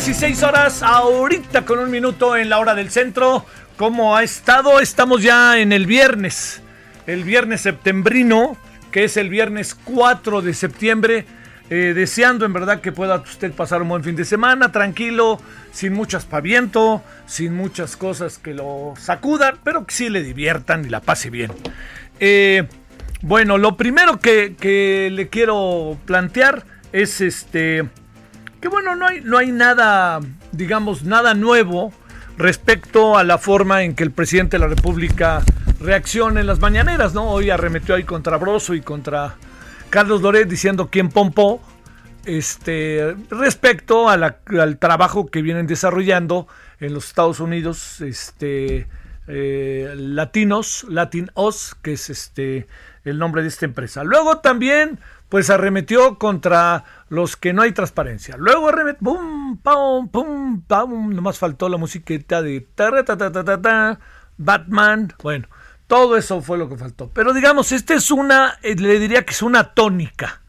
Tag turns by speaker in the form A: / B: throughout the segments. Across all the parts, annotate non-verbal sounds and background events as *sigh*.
A: 16 horas ahorita con un minuto en la hora del centro. ¿Cómo ha estado? Estamos ya en el viernes, el viernes septembrino, que es el viernes 4 de septiembre. Eh, deseando en verdad que pueda usted pasar un buen fin de semana, tranquilo, sin mucho aspaviento, sin muchas cosas que lo sacudan, pero que sí le diviertan y la pase bien. Eh, bueno, lo primero que, que le quiero plantear es este que bueno, no hay, no hay nada, digamos, nada nuevo respecto a la forma en que el presidente de la República reacciona en las mañaneras, ¿no? Hoy arremetió ahí contra Broso y contra Carlos Loret diciendo quién pompó, este, respecto al trabajo que vienen desarrollando en los Estados Unidos, este, eh, latinos, Latin Oz, que es este el nombre de esta empresa. Luego también, pues arremetió contra los que no hay transparencia. Luego arremetió, pum, pum, pum, pum, nomás faltó la musiquita de ta, ta, ta, ta, ta, Batman. Bueno, todo eso fue lo que faltó. Pero digamos, esta es una, eh, le diría que es una tónica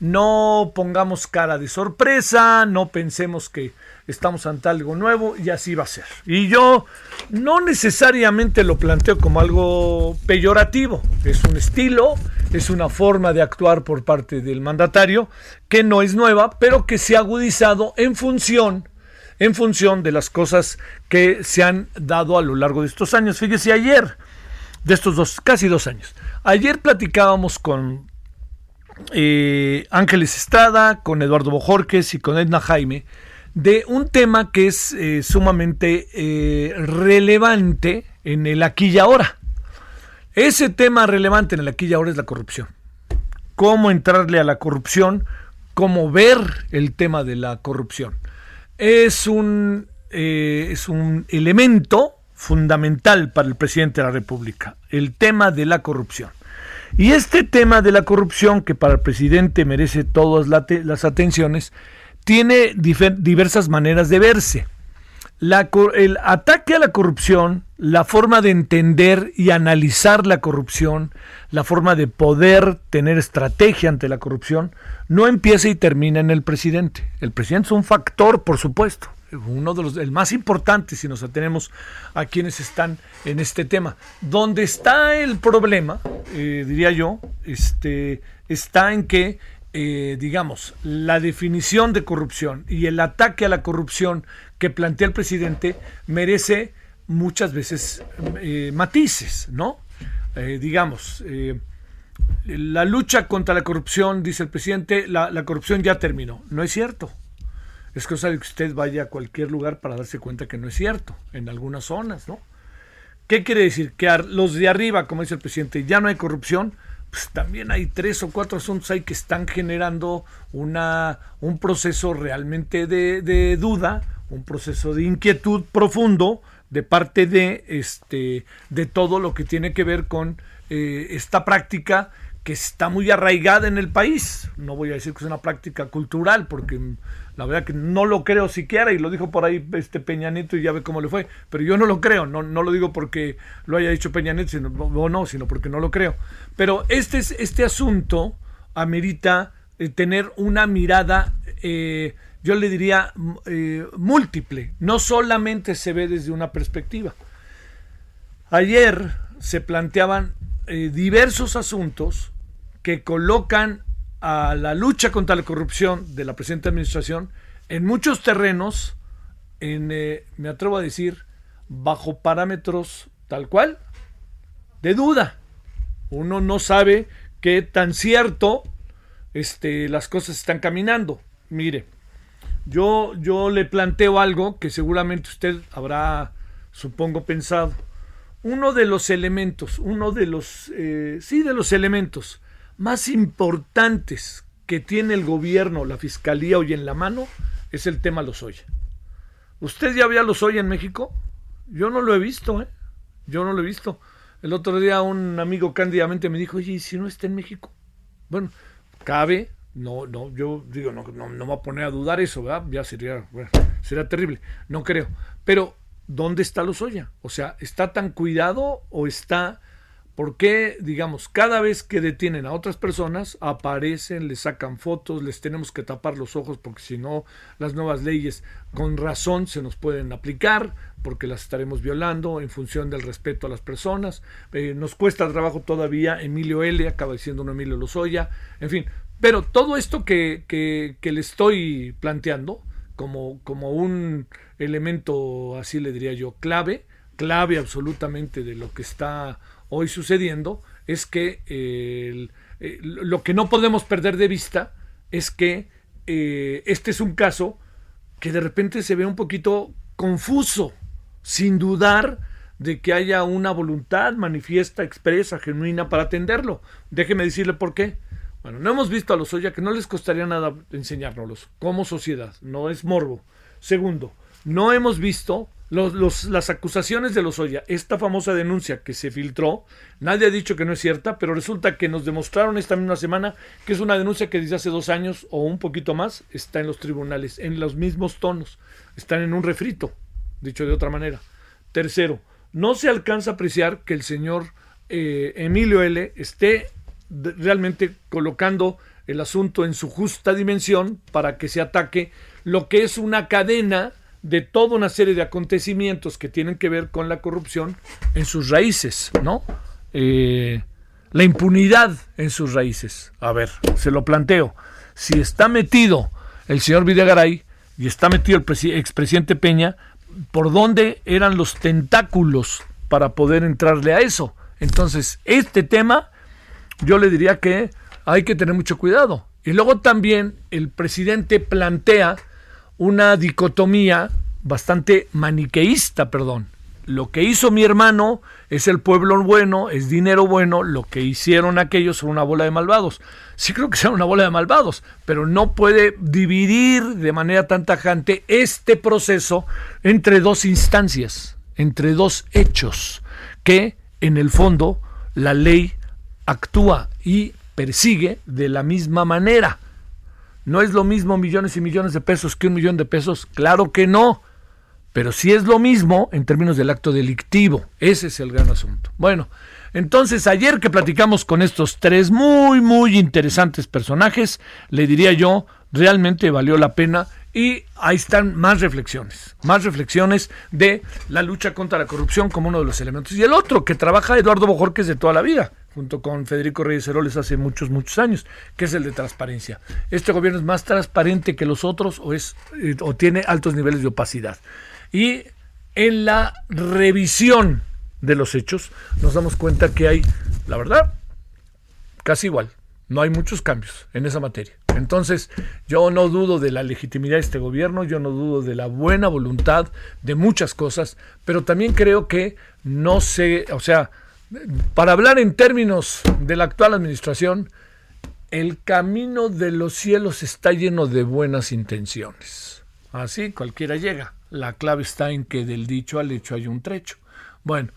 A: no pongamos cara de sorpresa, no pensemos que estamos ante algo nuevo y así va a ser. Y yo no necesariamente lo planteo como algo peyorativo, es un estilo, es una forma de actuar por parte del mandatario que no es nueva, pero que se ha agudizado en función en función de las cosas que se han dado a lo largo de estos años. Fíjese, ayer, de estos dos, casi dos años, ayer platicábamos con eh, Ángeles Estrada, con Eduardo Bojorques y con Edna Jaime, de un tema que es eh, sumamente eh, relevante en el aquí y ahora. Ese tema relevante en el aquí y ahora es la corrupción. Cómo entrarle a la corrupción, cómo ver el tema de la corrupción. Es un, eh, es un elemento fundamental para el presidente de la República, el tema de la corrupción. Y este tema de la corrupción, que para el presidente merece todas las atenciones, tiene diversas maneras de verse. El ataque a la corrupción, la forma de entender y analizar la corrupción, la forma de poder tener estrategia ante la corrupción, no empieza y termina en el presidente. El presidente es un factor, por supuesto, uno de los, el más importante si nos atenemos a quienes están en este tema. Donde está el problema, eh, diría yo, este, está en que eh, digamos, la definición de corrupción y el ataque a la corrupción que plantea el presidente merece muchas veces eh, matices, ¿no? Eh, digamos, la lucha contra la corrupción, dice el presidente, la, la corrupción ya terminó. No es cierto. Es cosa de que usted vaya a cualquier lugar para darse cuenta que no es cierto, en algunas zonas, ¿no? ¿Qué quiere decir? Que los de arriba, como dice el presidente, ya no hay corrupción, pues también hay tres o cuatro asuntos ahí que están generando una, un proceso realmente de, duda, un proceso de inquietud profundo de parte de, este, de todo lo que tiene que ver con eh, esta práctica que está muy arraigada en el país. No voy a decir que es una práctica cultural, porque la verdad que no lo creo siquiera, y lo dijo por ahí este Peña Nieto y ya ve cómo le fue, pero yo no lo creo, no, no lo digo porque lo haya dicho Peña Nieto sino, o no, sino porque no lo creo. Pero este, este asunto amerita eh, tener una mirada, eh, yo le diría, eh, múltiple, no solamente se ve desde una perspectiva. Ayer se planteaban diversos asuntos que colocan a la lucha contra la corrupción de la presente administración en muchos terrenos, en, eh, me atrevo a decir, bajo parámetros tal cual, de duda. Uno no sabe qué tan cierto este, las cosas están caminando. Mire, yo, yo le planteo algo que seguramente usted habrá, supongo, pensado. Uno de los elementos, uno de los, eh, sí, de los elementos más importantes que tiene el gobierno, la fiscalía hoy en la mano, es el tema Lozoya. ¿Usted ya había Lozoya en México? Yo no lo he visto, ¿eh? Yo no lo he visto. El otro día un amigo cándidamente me dijo, oye, ¿y si no está en México? Bueno, cabe, no, no, yo digo, no, no, no me voy a poner a dudar eso, ¿verdad? Ya sería, bueno, sería terrible, no creo. Pero, ¿dónde está Lozoya? O sea, ¿está tan cuidado o está ¿Por qué, digamos, cada vez que detienen a otras personas, aparecen, les sacan fotos, les tenemos que tapar los ojos porque si no, las nuevas leyes con razón se nos pueden aplicar porque las estaremos violando en función del respeto a las personas. Eh, nos cuesta trabajo todavía Emilio L., acaba diciendo un Emilio Lozoya, en fin. Pero todo esto que, que, que le estoy planteando como, como un elemento, así le diría yo, clave, clave absolutamente de lo que está hoy sucediendo es que eh, lo que no podemos perder de vista es que eh, este es un caso que de repente se ve un poquito confuso, sin dudar de que haya una voluntad manifiesta, expresa, genuina para atenderlo. Déjeme decirle por qué. Bueno, no hemos visto a los Oya que no les costaría nada enseñárnoslos como sociedad, no es morbo. Segundo, no hemos visto las acusaciones de los Lozoya, esta famosa denuncia que se filtró, nadie ha dicho que no es cierta, pero resulta que nos demostraron esta misma semana que es una denuncia que desde hace dos años o un poquito más está en los tribunales, en los mismos tonos, están en un refrito, dicho de otra manera. Tercero, no se alcanza a apreciar que el señor eh, Emilio L. esté realmente colocando el asunto en su justa dimensión para que se ataque lo que es una cadena de toda una serie de acontecimientos que tienen que ver con la corrupción en sus raíces, ¿no? Eh, la impunidad en sus raíces. A ver, se lo planteo. Si está metido el señor Videgaray y está metido el expresidente Peña, ¿por dónde eran los tentáculos para poder entrarle a eso? Entonces, este tema, yo le diría que hay que tener mucho cuidado. Y luego también el presidente plantea una dicotomía bastante maniqueísta, perdón. Lo que hizo mi hermano es el pueblo bueno, es dinero bueno, lo que hicieron aquellos son una bola de malvados. Sí creo que son una bola de malvados, pero no puede dividir de manera tan tajante este proceso entre dos instancias, entre dos hechos, que en el fondo la ley actúa y persigue de la misma manera. ¿No es lo mismo millones y millones de pesos que un millón de pesos? Claro que no. Pero sí es lo mismo en términos del acto delictivo. Ese es el gran asunto. Bueno, entonces ayer que platicamos con estos tres muy, muy interesantes personajes, le diría yo, realmente valió la pena y ahí están más reflexiones, más reflexiones de la lucha contra la corrupción como uno de los elementos. Y el otro que trabaja Eduardo Bojorquez de toda la vida, junto con Federico Reyes Heroles hace muchos, muchos años, que es el de transparencia. ¿Este gobierno es más transparente que los otros o, es, eh, o tiene altos niveles de opacidad? Y en la revisión de los hechos nos damos cuenta que hay, la verdad, casi igual. No hay muchos cambios en esa materia. Entonces, yo no dudo de la legitimidad de este gobierno, yo no dudo de la buena voluntad de muchas cosas, pero también creo que no sé, o sea, para hablar en términos de la actual administración, el camino de los cielos está lleno de buenas intenciones. Así cualquiera llega. La clave está en que del dicho al hecho hay un trecho. Bueno,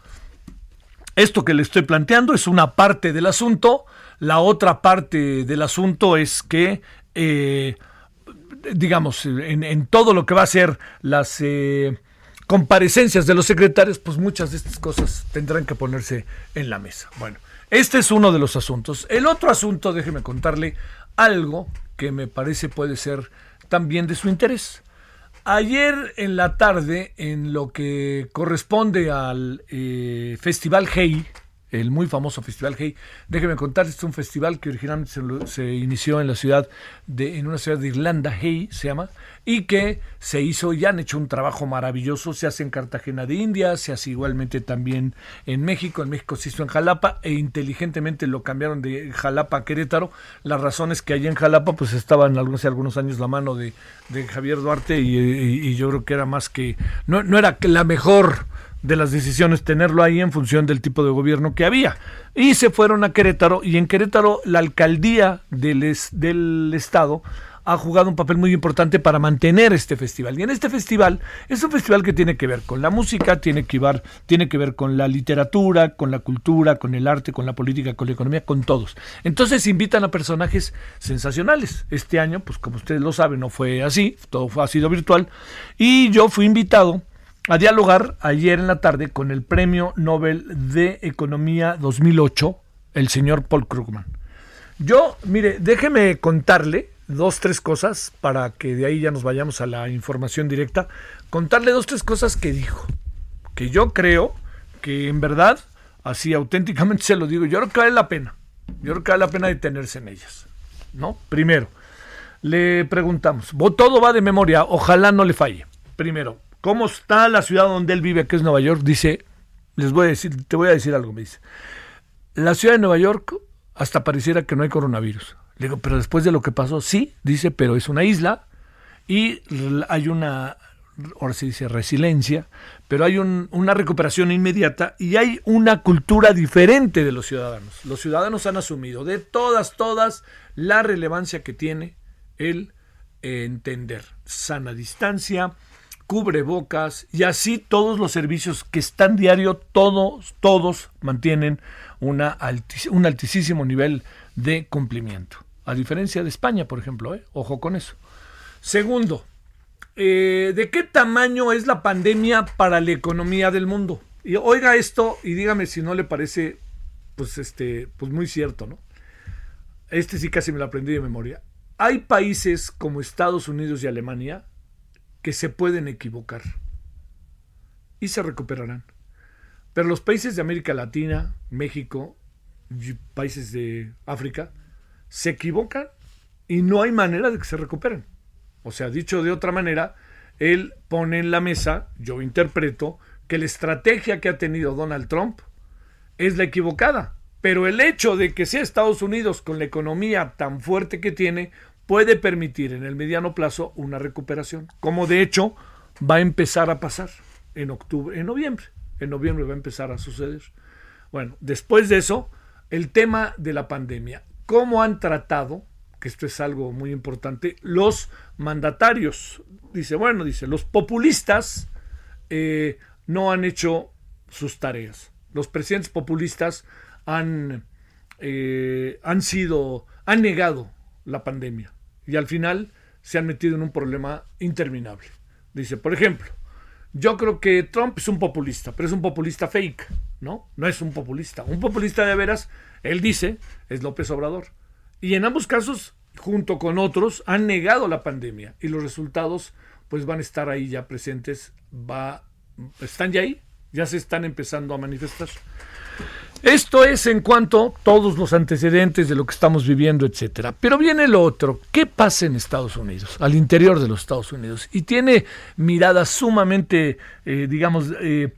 A: esto que le estoy planteando es una parte del asunto. La otra parte del asunto es que, eh, digamos, en, todo lo que va a ser las eh, comparecencias de los secretarios, pues muchas de estas cosas tendrán que ponerse en la mesa. Bueno, este es uno de los asuntos. El otro asunto, déjeme contarle algo que me parece puede ser también de su interés. Ayer en la tarde, en lo que corresponde al eh, Festival Hey, el muy famoso Festival Hey. Déjeme contarles, es un festival que originalmente se, inició en la ciudad de, en una ciudad de Irlanda, Hey se llama, y que se hizo y han hecho un trabajo maravilloso. Se hace en Cartagena de India, se hace igualmente también en México. En México se hizo en Jalapa e inteligentemente lo cambiaron de Jalapa a Querétaro. La razón es que allí en Jalapa pues estaban hace algunos años la mano de, Javier Duarte y, yo creo que era más que, no, no era la mejor de las decisiones tenerlo ahí en función del tipo de gobierno que había. Y se fueron a Querétaro y en Querétaro la alcaldía del, del estado ha jugado un papel muy importante para mantener este festival. Y en este festival es un festival que tiene que ver con la música, tiene que ver, tiene que ver con la literatura, con la cultura, con el arte, con la política, con la economía, con todos. Entonces invitan a personajes sensacionales. Este año, pues como ustedes lo saben, no fue así, todo fue, ha sido virtual. Y yo fui invitado a dialogar ayer en la tarde con el Premio Nobel de Economía 2008, el señor Paul Krugman. Yo, mire, déjeme contarle dos, tres cosas para que de ahí ya nos vayamos a la información directa. Contarle dos, tres cosas que dijo. Que yo creo que en verdad, así auténticamente se lo digo, yo creo que vale la pena. Yo creo que vale la pena detenerse en ellas. ¿No? Primero, le preguntamos, todo va de memoria, ojalá no le falle. Primero, cómo está la ciudad donde él vive, que es Nueva York, dice, les voy a decir, te voy a decir algo, me dice. La ciudad de Nueva York hasta pareciera que no hay coronavirus. Le digo, pero después de lo que pasó, sí, dice, pero es una isla y hay una, ahora se dice resiliencia, pero hay una recuperación inmediata y hay una cultura diferente de los ciudadanos. Los ciudadanos han asumido de todas, todas la relevancia que tiene el entender sana distancia, cubrebocas y así todos los servicios que están diario, todos, todos mantienen una un altísimo nivel de cumplimiento. A diferencia de España, por ejemplo, ¿eh? ojo con eso. Segundo, eh, ¿de qué tamaño es la pandemia para la economía del mundo? Y oiga esto y dígame si no le parece, pues este, pues muy cierto, ¿no? Este sí casi me lo aprendí de memoria. Hay países como Estados Unidos y Alemania que se pueden equivocar y se recuperarán. Pero los países de América Latina, México, países de África, se equivocan y no hay manera de que se recuperen. O sea, dicho de otra manera, él pone en la mesa, yo interpreto, que la estrategia que ha tenido Donald Trump es la equivocada. Pero el hecho de que sea Estados Unidos con la economía tan fuerte que tiene, puede permitir en el mediano plazo una recuperación, como de hecho va a empezar a pasar en octubre, en noviembre. En noviembre va a empezar a suceder. Bueno, después de eso, el tema de la pandemia. ¿Cómo han tratado, que esto es algo muy importante, los mandatarios? Dice, bueno, dice, los populistas eh, no han hecho sus tareas. Los presidentes populistas han, eh, han sido, han negado la pandemia y al final se han metido en un problema interminable. Dice, por ejemplo, yo creo que Trump es un populista, pero es un populista fake, ¿no? No es un populista. Un populista de veras, él dice, es López Obrador. Y en ambos casos, junto con otros, han negado la pandemia y los resultados pues van a estar ahí ya presentes, va, están ya ahí, ya se están empezando a manifestar. Esto es en cuanto a todos los antecedentes de lo que estamos viviendo, etcétera. Pero viene lo otro. ¿Qué pasa en Estados Unidos, al interior de los Estados Unidos? Y tiene mirada sumamente, eh, digamos, eh,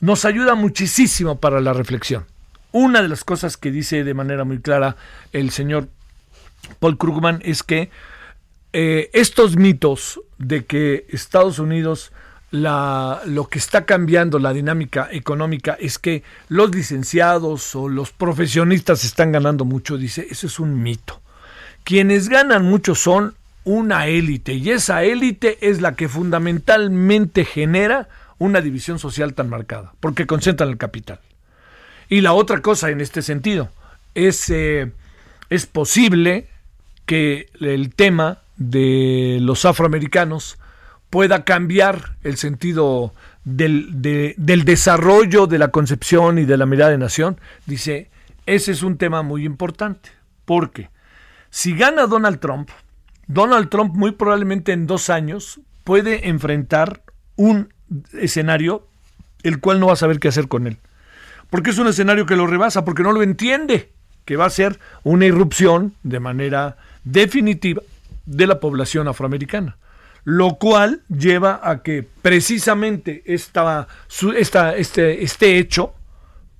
A: nos ayuda muchísimo para la reflexión. Una de las cosas que dice de manera muy clara el señor Paul Krugman es que eh, estos mitos de que Estados Unidos lo que está cambiando la dinámica económica es que los licenciados o los profesionistas están ganando mucho, dice, eso es un mito. Quienes ganan mucho son una élite y esa élite es la que fundamentalmente genera una división social tan marcada, porque concentran el capital. Y la otra cosa en este sentido es, eh, es posible que el tema de los afroamericanos pueda cambiar el sentido del, del, desarrollo de la concepción y de la mirada de nación, dice, ese es un tema muy importante, porque si gana Donald Trump, Donald Trump muy probablemente en dos años puede enfrentar un escenario el cual no va a saber qué hacer con él. Porque es un escenario que lo rebasa, porque no lo entiende, que va a ser una irrupción de manera definitiva de la población afroamericana. Lo cual lleva a que precisamente esta, este, este hecho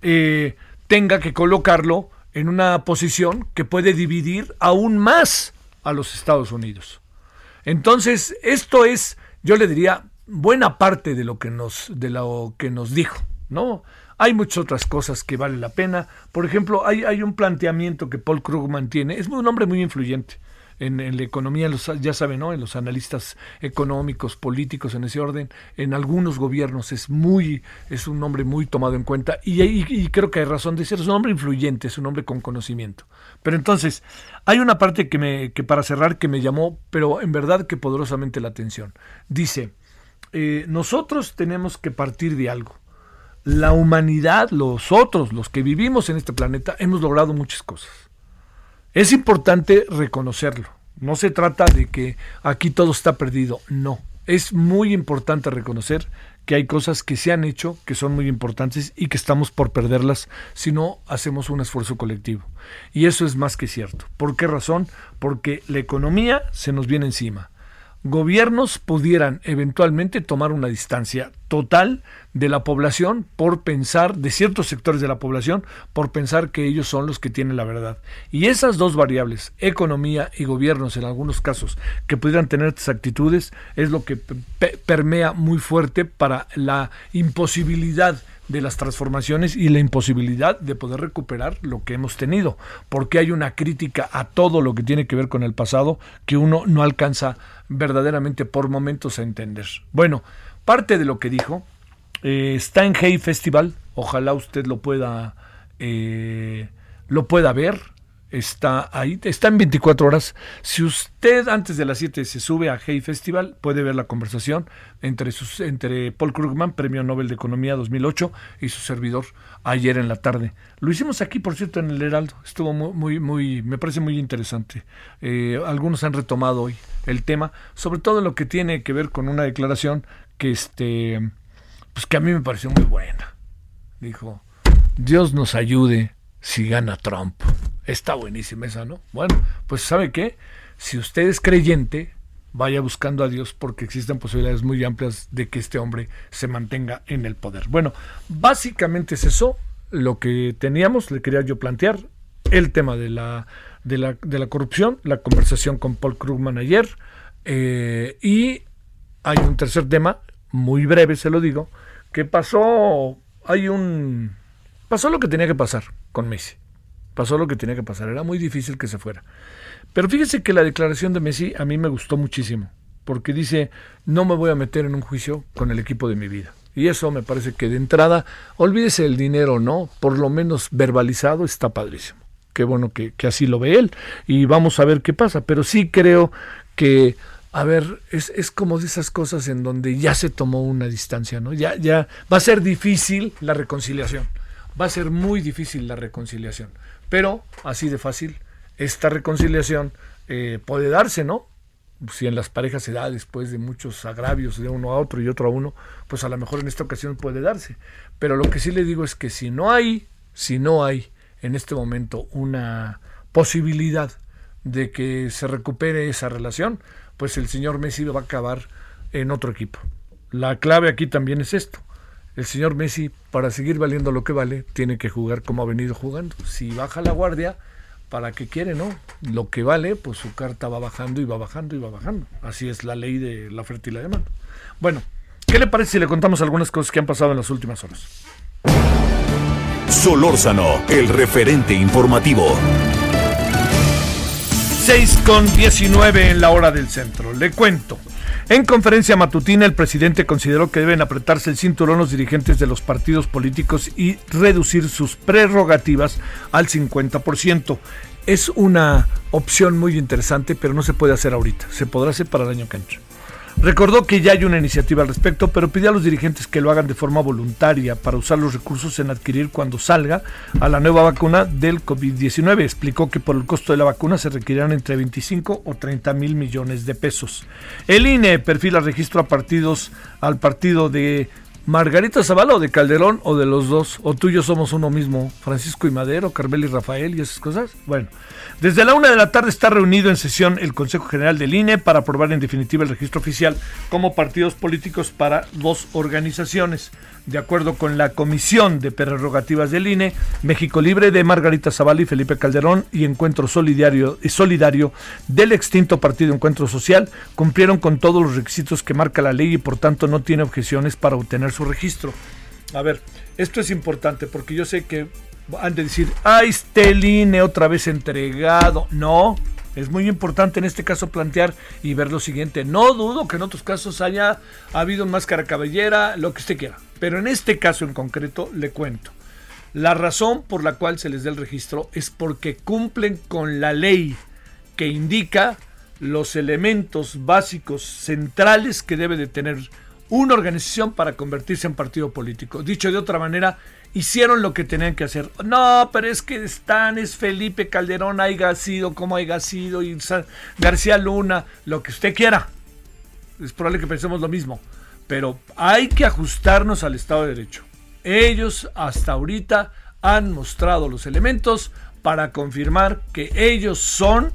A: eh, tenga que colocarlo en una posición que puede dividir aún más a los Estados Unidos. Entonces, esto es, yo le diría, buena parte de lo que nos, de lo que nos dijo, ¿no? Hay muchas otras cosas que vale la pena. Por ejemplo, hay, hay un planteamiento que Paul Krugman tiene. Es un hombre muy influyente en, la economía, los, ya saben, ¿no? En los analistas económicos, políticos, en ese orden, en algunos gobiernos es muy, es un hombre muy tomado en cuenta y, creo que hay razón de ser, es un hombre influyente, es un hombre con conocimiento. Pero entonces, hay una parte que me, que para cerrar, que me llamó, pero en verdad que poderosamente la atención. Dice, eh, nosotros tenemos que partir de algo. La humanidad, los otros, los que vivimos en este planeta, hemos logrado muchas cosas es importante reconocerlo. No se trata de que aquí todo está perdido, no. Es muy importante reconocer que hay cosas que se han hecho, que son muy importantes y que estamos por perderlas si no hacemos un esfuerzo colectivo. Y eso es más que cierto. ¿Por qué razón? Porque la economía se nos viene encima gobiernos pudieran eventualmente tomar una distancia total de la población por pensar, de ciertos sectores de la población, por pensar que ellos son los que tienen la verdad. Y esas dos variables, economía y gobiernos en algunos casos, que pudieran tener estas actitudes, es lo que permea muy fuerte para la imposibilidad de las transformaciones y la imposibilidad de poder recuperar lo que hemos tenido, porque hay una crítica a todo lo que tiene que ver con el pasado que uno no alcanza verdaderamente por momentos a entender. Bueno, parte de lo que dijo eh, está en Hey Festival, ojalá usted lo pueda eh, lo pueda ver está ahí, está en 24 horas. Si usted antes de las 7 se sube a Hey Festival, puede ver la conversación entre, sus, entre Paul Krugman, Premio Nobel de Economía 2008, y su servidor ayer en la tarde. Lo hicimos aquí, por cierto, en el Heraldo. Estuvo muy, muy, me parece muy interesante. Eh, algunos han retomado hoy el tema, sobre todo lo que tiene que ver con una declaración que, este, pues que a mí me pareció muy buena. Dijo, Dios nos ayude si gana Trump. Está buenísima esa, ¿no? Bueno, pues ¿sabe qué? Si usted es creyente, vaya buscando a Dios porque existen posibilidades muy amplias de que este hombre se mantenga en el poder. Bueno, básicamente es eso lo que teníamos, le quería yo plantear, el tema de la, de la, de la corrupción, la conversación con Paul Krugman ayer, eh, y hay un tercer tema, muy breve se lo digo, que pasó, hay un, pasó lo que tenía que pasar con Messi. Pasó lo que tenía que pasar. Era muy difícil que se fuera. Pero fíjese que la declaración de Messi a mí me gustó muchísimo. Porque dice, no me voy a meter en un juicio con el equipo de mi vida. Y eso me parece que de entrada, olvídese el dinero, ¿no? Por lo menos verbalizado está padrísimo. Qué bueno que, que así lo ve él. Y vamos a ver qué pasa. Pero sí creo que a ver, es, es, como de esas cosas en donde ya se tomó una distancia, ¿no? Ya, ya va a ser difícil la reconciliación. Va a ser muy difícil la reconciliación. Pero, así de fácil, esta reconciliación eh, puede darse, ¿no? Si en las parejas se da después de muchos agravios de uno a otro y otro a uno, pues a lo mejor en esta ocasión puede darse. Pero lo que sí le digo es que si no hay, si no hay en este momento una posibilidad de que se recupere esa relación, pues el señor Messi va a acabar en otro equipo. La clave aquí también es esto el señor Messi, para seguir valiendo lo que vale, tiene que jugar como ha venido jugando. Si baja la guardia, ¿para qué quiere, no? Lo que vale, pues su carta va bajando y va bajando y va bajando. Así es la ley de la oferta y la demanda. Bueno, ¿qué le parece si le contamos algunas cosas que han pasado en las últimas horas?
B: Solórzano, el referente informativo.
A: 16 con 19 en la hora del centro. Le cuento. En conferencia matutina, el presidente consideró que deben apretarse el cinturón los dirigentes de los partidos políticos y reducir sus prerrogativas al 50%. Es una opción muy interesante, pero no se puede hacer ahorita. Se podrá hacer para el año que entra. Recordó que ya hay una iniciativa al respecto, pero pidió a los dirigentes que lo hagan de forma voluntaria para usar los recursos en adquirir cuando salga a la nueva vacuna del COVID-19. Explicó que por el costo de la vacuna se requerirán entre 25 o 30 mil millones de pesos. El INE perfila registro a partidos al partido de Margarita Zavala o de Calderón o de los dos, o tú y yo somos uno mismo, Francisco y Madero, Carmel y Rafael y esas cosas. Bueno, desde la una de la tarde está reunido en sesión el Consejo General del INE para aprobar en definitiva el registro oficial como partidos políticos para dos organizaciones. De acuerdo con la Comisión de Prerrogativas del INE, México Libre de Margarita Zavala y Felipe Calderón y Encuentro Solidario, Solidario del extinto Partido Encuentro Social cumplieron con todos los requisitos que marca la ley y por tanto no tiene objeciones para obtener su registro. A ver, esto es importante porque yo sé que han de decir, ¡ay, este INE otra vez entregado! No, es muy importante en este caso plantear y ver lo siguiente. No dudo que en otros casos haya habido máscara cabellera, lo que usted quiera. Pero en este caso en concreto le cuento. La razón por la cual se les da el registro es porque cumplen con la ley que indica los elementos básicos centrales que debe de tener una organización para convertirse en partido político. Dicho de otra manera, hicieron lo que tenían que hacer. No, pero es que están, es Felipe Calderón, haya sido como haya sido, y García Luna, lo que usted quiera. Es probable que pensemos lo mismo pero hay que ajustarnos al Estado de Derecho. Ellos hasta ahorita han mostrado los elementos para confirmar que ellos son,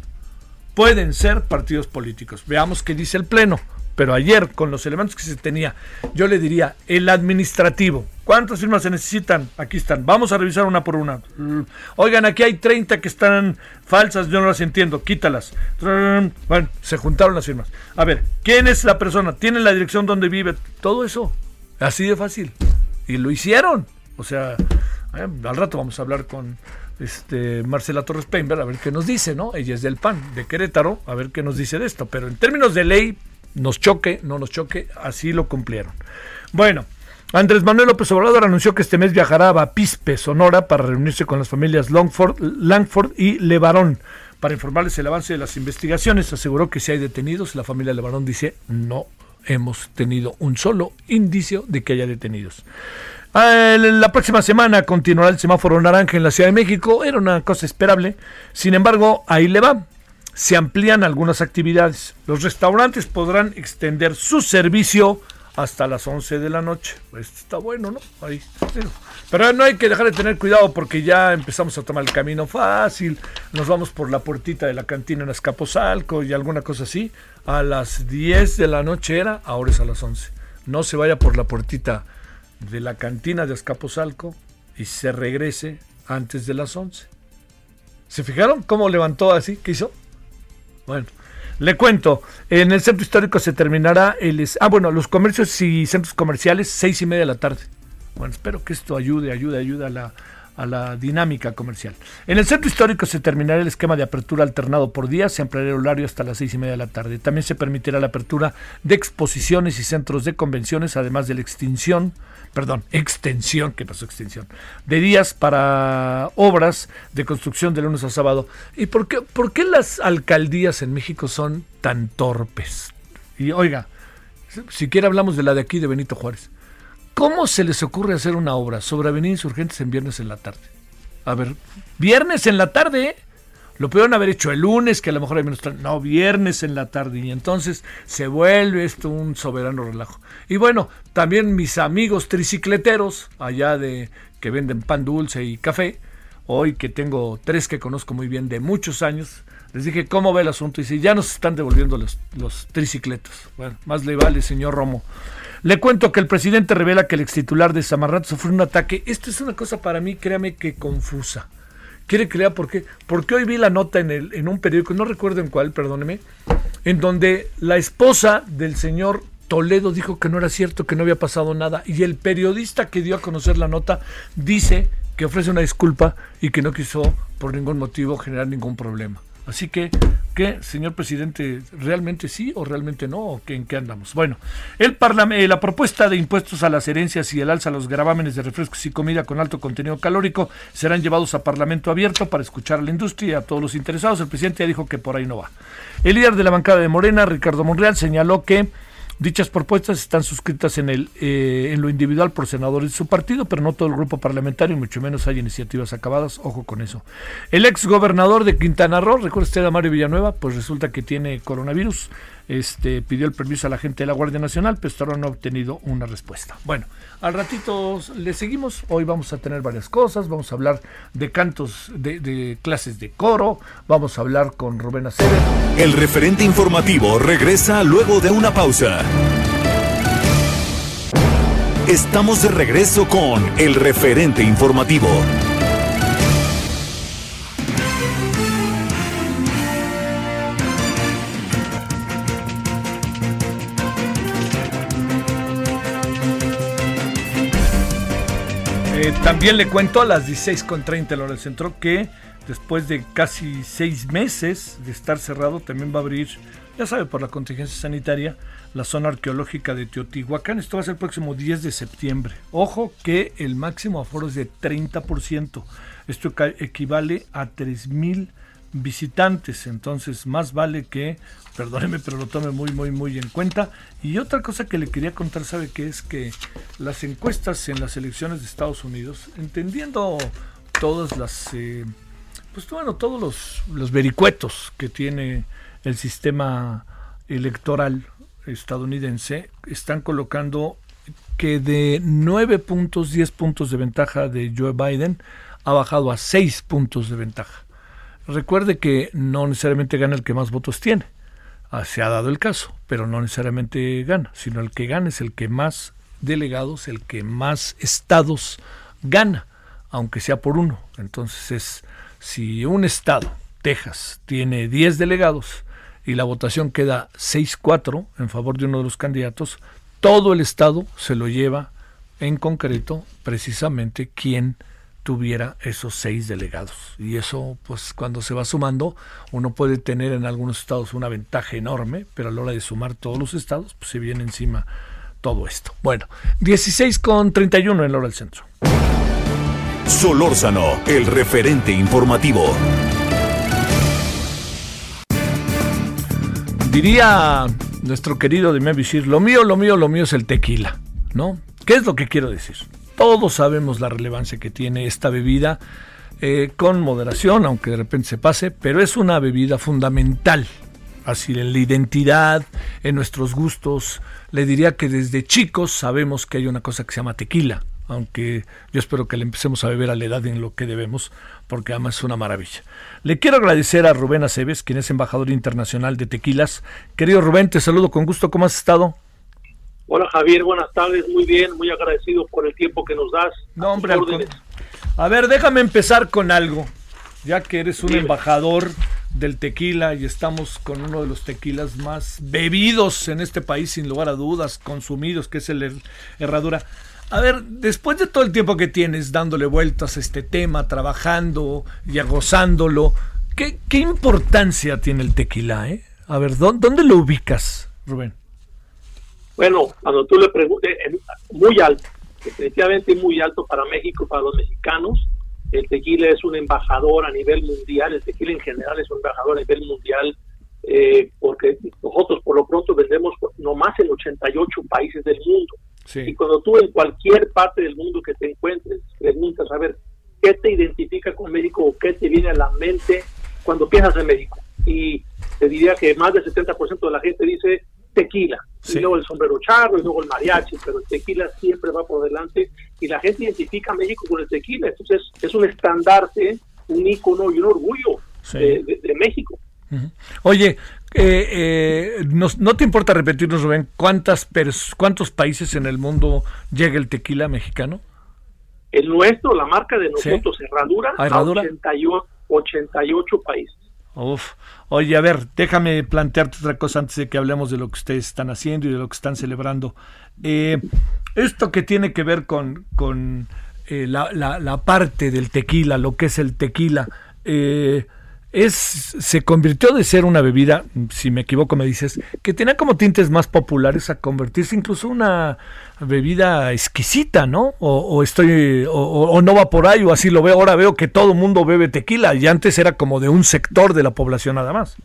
A: pueden ser partidos políticos. Veamos qué dice el Pleno. Pero ayer, con los elementos que se tenía, yo le diría, el administrativo, ¿cuántas firmas se necesitan? Aquí están, vamos a revisar una por una. Oigan, aquí hay 30 que están falsas, yo no las entiendo, quítalas. Bueno, se juntaron las firmas. A ver, ¿quién es la persona? ¿Tiene la dirección donde vive? Todo eso, así de fácil. Y lo hicieron. O sea, al rato vamos a hablar con este, Marcela Torres Peinberg a ver qué nos dice, ¿no? Ella es del PAN, de Querétaro, a ver qué nos dice de esto. Pero en términos de ley, nos choque, no nos choque, así lo cumplieron. Bueno, Andrés Manuel López Obrador anunció que este mes viajará a Bapispe, Sonora, para reunirse con las familias Longford, Langford y Levarón para informarles el avance de las investigaciones. Aseguró que si hay detenidos, la familia Levarón dice no hemos tenido un solo indicio de que haya detenidos. Ah, la próxima semana continuará el semáforo naranja en la Ciudad de México. Era una cosa esperable. Sin embargo, ahí le va se amplían algunas actividades. Los restaurantes podrán extender su servicio hasta las 11 de la noche. Pues está bueno, ¿no? Ahí. Pero no hay que dejar de tener cuidado porque ya empezamos a tomar el camino fácil. Nos vamos por la puertita de la cantina en Escaposalco y alguna cosa así. A las 10 de la noche era, ahora es a las 11. No se vaya por la puertita de la cantina de Escaposalco y se regrese antes de las 11. ¿Se fijaron cómo levantó así? ¿Qué hizo? Bueno, le cuento, en el centro histórico se terminará el... Ah, bueno, los comercios y centros comerciales, seis y media de la tarde. Bueno, espero que esto ayude, ayude, ayude a la, a la dinámica comercial. En el centro histórico se terminará el esquema de apertura alternado por día, se ampliará el horario hasta las seis y media de la tarde. También se permitirá la apertura de exposiciones y centros de convenciones, además de la extinción perdón, extensión, ¿qué pasó extensión? De días para obras de construcción de lunes a sábado. ¿Y por qué, por qué las alcaldías en México son tan torpes? Y oiga, siquiera hablamos de la de aquí de Benito Juárez. ¿Cómo se les ocurre hacer una obra sobre Avenida Insurgentes en viernes en la tarde? A ver, viernes en la tarde, ¿eh? Lo pudieron haber hecho el lunes, que a lo mejor hay menos. No, viernes en la tarde. Y entonces se vuelve esto un soberano relajo. Y bueno, también mis amigos tricicleteros, allá de que venden pan dulce y café, hoy que tengo tres que conozco muy bien de muchos años, les dije, ¿cómo ve el asunto? Y si ya nos están devolviendo los, los tricicletos. Bueno, más le vale, señor Romo. Le cuento que el presidente revela que el ex titular de Samarrato sufrió un ataque. Esto es una cosa para mí, créame que confusa. ¿Quiere que lea por qué? Porque hoy vi la nota en, el, en un periódico, no recuerdo en cuál, perdóneme, en donde la esposa del señor Toledo dijo que no era cierto, que no había pasado nada, y el periodista que dio a conocer la nota dice que ofrece una disculpa y que no quiso por ningún motivo generar ningún problema. Así que, ¿qué, señor presidente, realmente sí o realmente no? ¿O en qué andamos? Bueno, el eh, la propuesta de impuestos a las herencias y el alza a los gravámenes de refrescos y comida con alto contenido calórico serán llevados a Parlamento abierto para escuchar a la industria y a todos los interesados. El presidente ya dijo que por ahí no va. El líder de la bancada de Morena, Ricardo Monreal, señaló que Dichas propuestas están suscritas en, el, eh, en lo individual por senadores de su partido, pero no todo el grupo parlamentario, mucho menos hay iniciativas acabadas. Ojo con eso. El ex gobernador de Quintana Roo, recuerda usted a Mario Villanueva, pues resulta que tiene coronavirus este, pidió el permiso a la gente de la Guardia Nacional, pero hasta ahora no ha obtenido una respuesta. Bueno, al ratito le seguimos. Hoy vamos a tener varias cosas. Vamos a hablar de cantos, de, clases de coro. Vamos a hablar con Rubén Acevedo.
B: El referente informativo regresa luego de una pausa. Estamos de regreso con el referente informativo.
A: También le cuento a las 16.30 la hora del centro que después de casi seis meses de estar cerrado también va a abrir, ya sabe, por la contingencia sanitaria, la zona arqueológica de Teotihuacán. Esto va a ser el próximo 10 de septiembre. Ojo que el máximo aforo es de 30%. Esto equivale a 3.000 visitantes. Entonces, más vale que, perdóneme, pero lo tome muy, muy, muy en cuenta. Y otra cosa que le quería contar, sabe que es que las encuestas en las elecciones de Estados Unidos, entendiendo todas las, eh, pues bueno, todos los, los vericuetos que tiene el sistema electoral estadounidense, están colocando que de 9 puntos, 10 puntos de ventaja de Joe Biden, ha bajado a 6 puntos de ventaja. Recuerde que no necesariamente gana el que más votos tiene. Ah, se ha dado el caso, pero no necesariamente gana, sino el que gana es el que más delegados, el que más estados gana, aunque sea por uno. Entonces es, si un estado, Texas, tiene 10 delegados y la votación queda 6-4 en favor de uno de los candidatos, todo el estado se lo lleva en concreto precisamente quien tuviera esos seis delegados. Y eso, pues cuando se va sumando, uno puede tener en algunos estados una ventaja enorme, pero a la hora de sumar todos los estados, pues se viene encima todo esto. Bueno, 16 con 31 en la hora del centro.
B: Solórzano, el referente informativo.
A: Diría nuestro querido de Visir, lo mío, lo mío, lo mío es el tequila, ¿no? ¿Qué es lo que quiero decir? Todos sabemos la relevancia que tiene esta bebida, eh, con moderación, aunque de repente se pase, pero es una bebida fundamental. Así en la identidad, en nuestros gustos. Le diría que desde chicos sabemos que hay una cosa que se llama tequila, aunque yo espero que le empecemos a beber a la edad en lo que debemos, porque además es una maravilla. Le quiero agradecer a Rubén Aceves, quien es embajador internacional de tequilas. Querido Rubén, te saludo con gusto. ¿Cómo has estado?
C: Hola Javier, buenas tardes, muy bien, muy agradecido por el tiempo que nos das.
A: No, hombre, a ver, déjame empezar con algo, ya que eres un embajador del tequila y estamos con uno de los tequilas más bebidos en este país, sin lugar a dudas, consumidos, que es el Herradura. A ver, después de todo el tiempo que tienes dándole vueltas a este tema, trabajando y gozándolo, ¿qué, qué importancia tiene el tequila? Eh? A ver, ¿dónde lo ubicas, Rubén?
C: Bueno, cuando tú le preguntes, muy alto, definitivamente muy alto para México, para los mexicanos. El tequila es un embajador a nivel mundial, el tequila en general es un embajador a nivel mundial, eh, porque nosotros por lo pronto vendemos no más en 88 países del mundo. Y cuando tú en cualquier parte del mundo que te encuentres, preguntas a ver qué te identifica con México o qué te viene a la mente cuando piensas en México. Y te diría que más del 70% de la gente dice tequila. Y luego el sombrero charro y luego el mariachi, pero el tequila siempre va por delante y la gente identifica a México con el tequila. Entonces es un estandarte, un ícono y un orgullo de, México.
A: Oye, eh, eh, ¿no, te importa repetirnos, Rubén, cuántas cuántos países en el mundo llega el tequila mexicano?
C: El nuestro, la marca de nosotros, Herradura, ¿Herradura? A 88 países.
A: Uf. Oye, a ver, déjame plantearte otra cosa antes de que hablemos de lo que ustedes están haciendo y de lo que están celebrando. Eh, esto que tiene que ver con, con eh, la, la, parte del tequila, lo que es el tequila, eh, es se convirtió de ser una bebida, si me equivoco me dices, que tenía como tintes más populares a convertirse incluso una bebida exquisita, ¿no? O, estoy o, no va por ahí o así lo veo. Ahora veo que todo el mundo bebe tequila y antes era como de un sector de la población nada más.